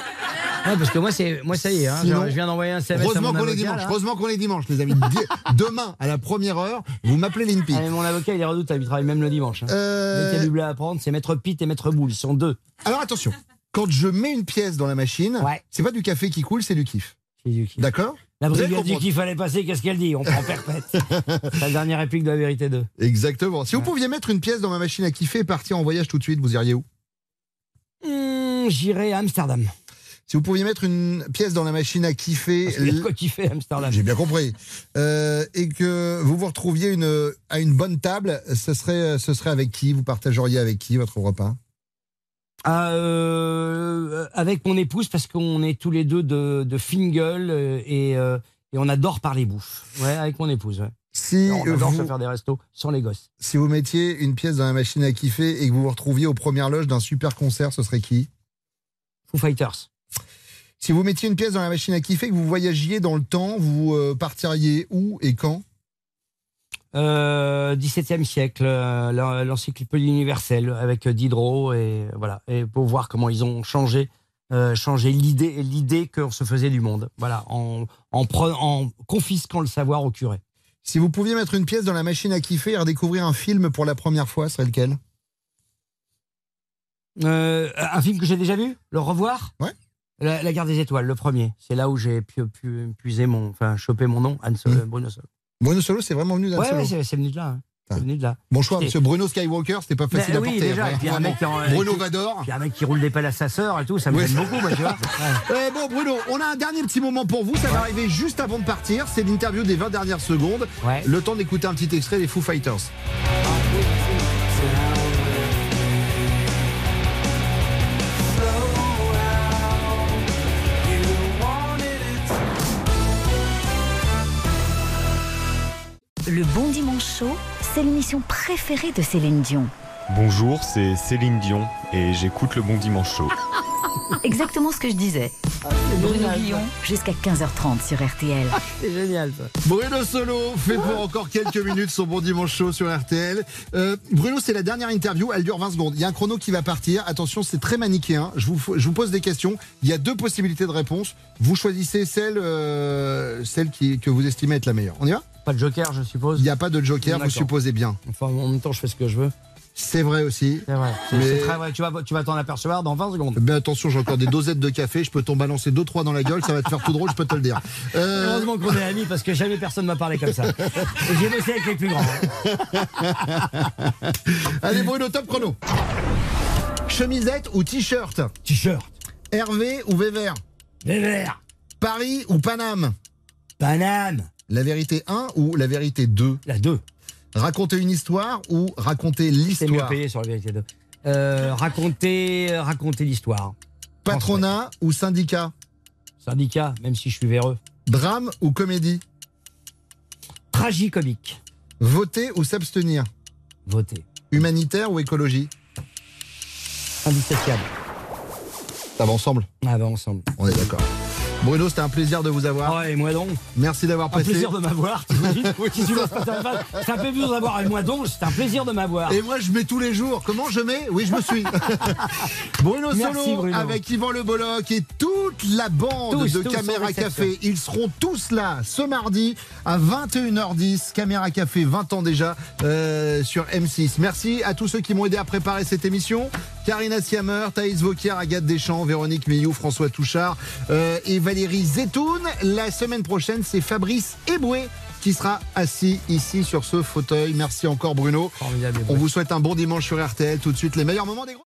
Ouais, parce que moi, c'est, moi ça y est, hein, Sinon, je viens d'envoyer un SMS Heureusement qu'on est dimanche. là. Heureusement qu'on est dimanche, les amis. Demain, à la première heure, vous m'appelez l'INPI. Ah, mon avocat, il est redoutable, il travaille même le dimanche. Hein. Euh, qu'il y a du blé à prendre, c'est Maître Pete et Maître Boule, ils sont deux. Alors attention, quand je mets une pièce dans la machine, c'est pas du café qui coule, c'est du kiff. D'accord La Vous allez brigade dit qu'il fallait passer, qu'est-ce qu'elle dit? On prend perpète. C'est la dernière réplique de la vérité 2. Exactement. Si vous pouviez mettre une pièce dans ma machine à kiffer et partir en voyage tout de suite, vous iriez où? Hmm, J'irai à Amsterdam. Si vous pouviez mettre une pièce dans la machine à kiffer, y a de quoi kiffer Amsterdam. j'ai bien compris, euh, et que vous vous retrouviez une, à une bonne table, ce serait, ce serait avec qui? Vous partageriez avec qui votre repas? Euh, avec mon épouse, parce qu'on est tous les deux de, de fine gueule euh, et, euh, et on adore parler bouffe. Ouais, avec mon épouse. ouais. Si on adore vous- se faire des restos sans les gosses. Si vous mettiez une pièce dans la machine à kiffer et que vous vous retrouviez aux premières loges d'un super concert, ce serait qui? Foo Fighters. Si vous mettiez une pièce dans la machine à kiffer, que vous voyagiez dans le temps, vous partiriez où et quand? Euh, 17e siècle, euh, l'en- l'encyclopédie universelle avec euh, Diderot et voilà et pour voir comment ils ont changé euh, changé l'idée l'idée qu'on se faisait du monde. Voilà en en, confisquant le savoir au curé. Si vous pouviez mettre une pièce dans la machine à kiffer et redécouvrir un film pour la première fois, serait lequel? Euh, un film que j'ai déjà vu, le revoir? Ouais. La, La guerre des étoiles, le premier. C'est là où j'ai pu, pu puiser mon, enfin choper mon nom, Anne Sol- Bruno Solo. Bruno Solo, c'est vraiment venu d'Anne Ouais, ouais, c'est venu de là. hein. De là. Bon choix, monsieur Bruno Skywalker, c'était pas facile Mais à oui, porter. déjà, hein, puis un mec qui en- Bruno qui- Vador. Puis un mec qui roule des pelles à sa sœur et tout, ça me Oui. gêne beaucoup, moi, tu vois. Ouais. Eh bon, Bruno, on a un dernier petit moment pour vous. Ça va arriver juste avant de partir. C'est l'interview des 20 dernières secondes. Le temps d'écouter un petit extrait des Foo Fighters. Le Bon Dimanche Show, c'est l'émission préférée de Céline Dion. Bonjour, c'est Céline Dion et j'écoute le Bon Dimanche Show. Exactement ce que je disais. Bruno Guillon, jusqu'à 15h30 sur RTL. C'est génial ça. Bruno Solo fait pour encore quelques minutes son bon dimanche chaud sur RTL. Euh, Bruno, c'est la dernière interview, elle dure 20 secondes. Il y a un chrono qui va partir. Attention, c'est très manichéen. Je vous, je vous pose des questions. Il y a deux possibilités de réponse. Vous choisissez celle, euh, celle qui, que vous estimez être la meilleure. On y va? Pas de joker, je suppose. Il n'y a pas de joker, vous supposez bien. Enfin, en même temps, je fais ce que je veux. C'est vrai aussi. C'est vrai. C'est Mais- très vrai. Tu vas, tu vas t'en apercevoir dans 20 secondes. Mais attention, j'ai encore des dosettes de café. Je peux t'en balancer deux, trois dans la gueule. Ça va te faire tout drôle, je peux te le dire. Euh, Heureusement qu'on est amis parce que jamais personne m'a parlé comme ça. J'ai bossé avec les plus grands. Allez, Bruno, top chrono. Chemisette ou t-shirt T-shirt. Hervé ou Vévert Vévert. Paris ou Paname Paname. La vérité 1 ou la vérité 2 La 2. Raconter une histoire ou raconter C'est mieux l'histoire? payé sur la vérité 2. Euh, raconter raconter l'histoire. Patronat ou syndicat? Syndicat, même si je suis véreux. Drame ou comédie? Tragicomique. Voter ou s'abstenir? Voter. Humanitaire ou écologie? Indissociable. Ça va ensemble? Ah bah ensemble. On est d'accord. Bruno, c'était un plaisir de vous avoir. Ouais, et moi donc. Merci d'avoir Un passé. plaisir de m'avoir. Si tu un C'est un plaisir d'avoir un mois donc, c'est un plaisir de m'avoir. Et moi, je mets tous les jours. Comment je mets? Oui, je me suis. Bruno Merci, Solo Bruno. avec Yvan Le Bolloc et toute la bande Tous, de tous Caméra. Café. Ils seront tous là ce mardi à 21h10. Caméra Café, 20 ans déjà euh, sur M6. Merci à tous ceux qui m'ont aidé à préparer cette émission. Karina Siamer, Thaïs Vauquier, Agathe Deschamps, Véronique Meillou, François Touchard euh, et Valérie Zetoun. La semaine prochaine, c'est Fabrice Eboué qui sera assis ici sur ce fauteuil. Merci encore Bruno. Formidable. On vous souhaite un bon dimanche sur RTL. Tout de suite, les meilleurs moments des gros.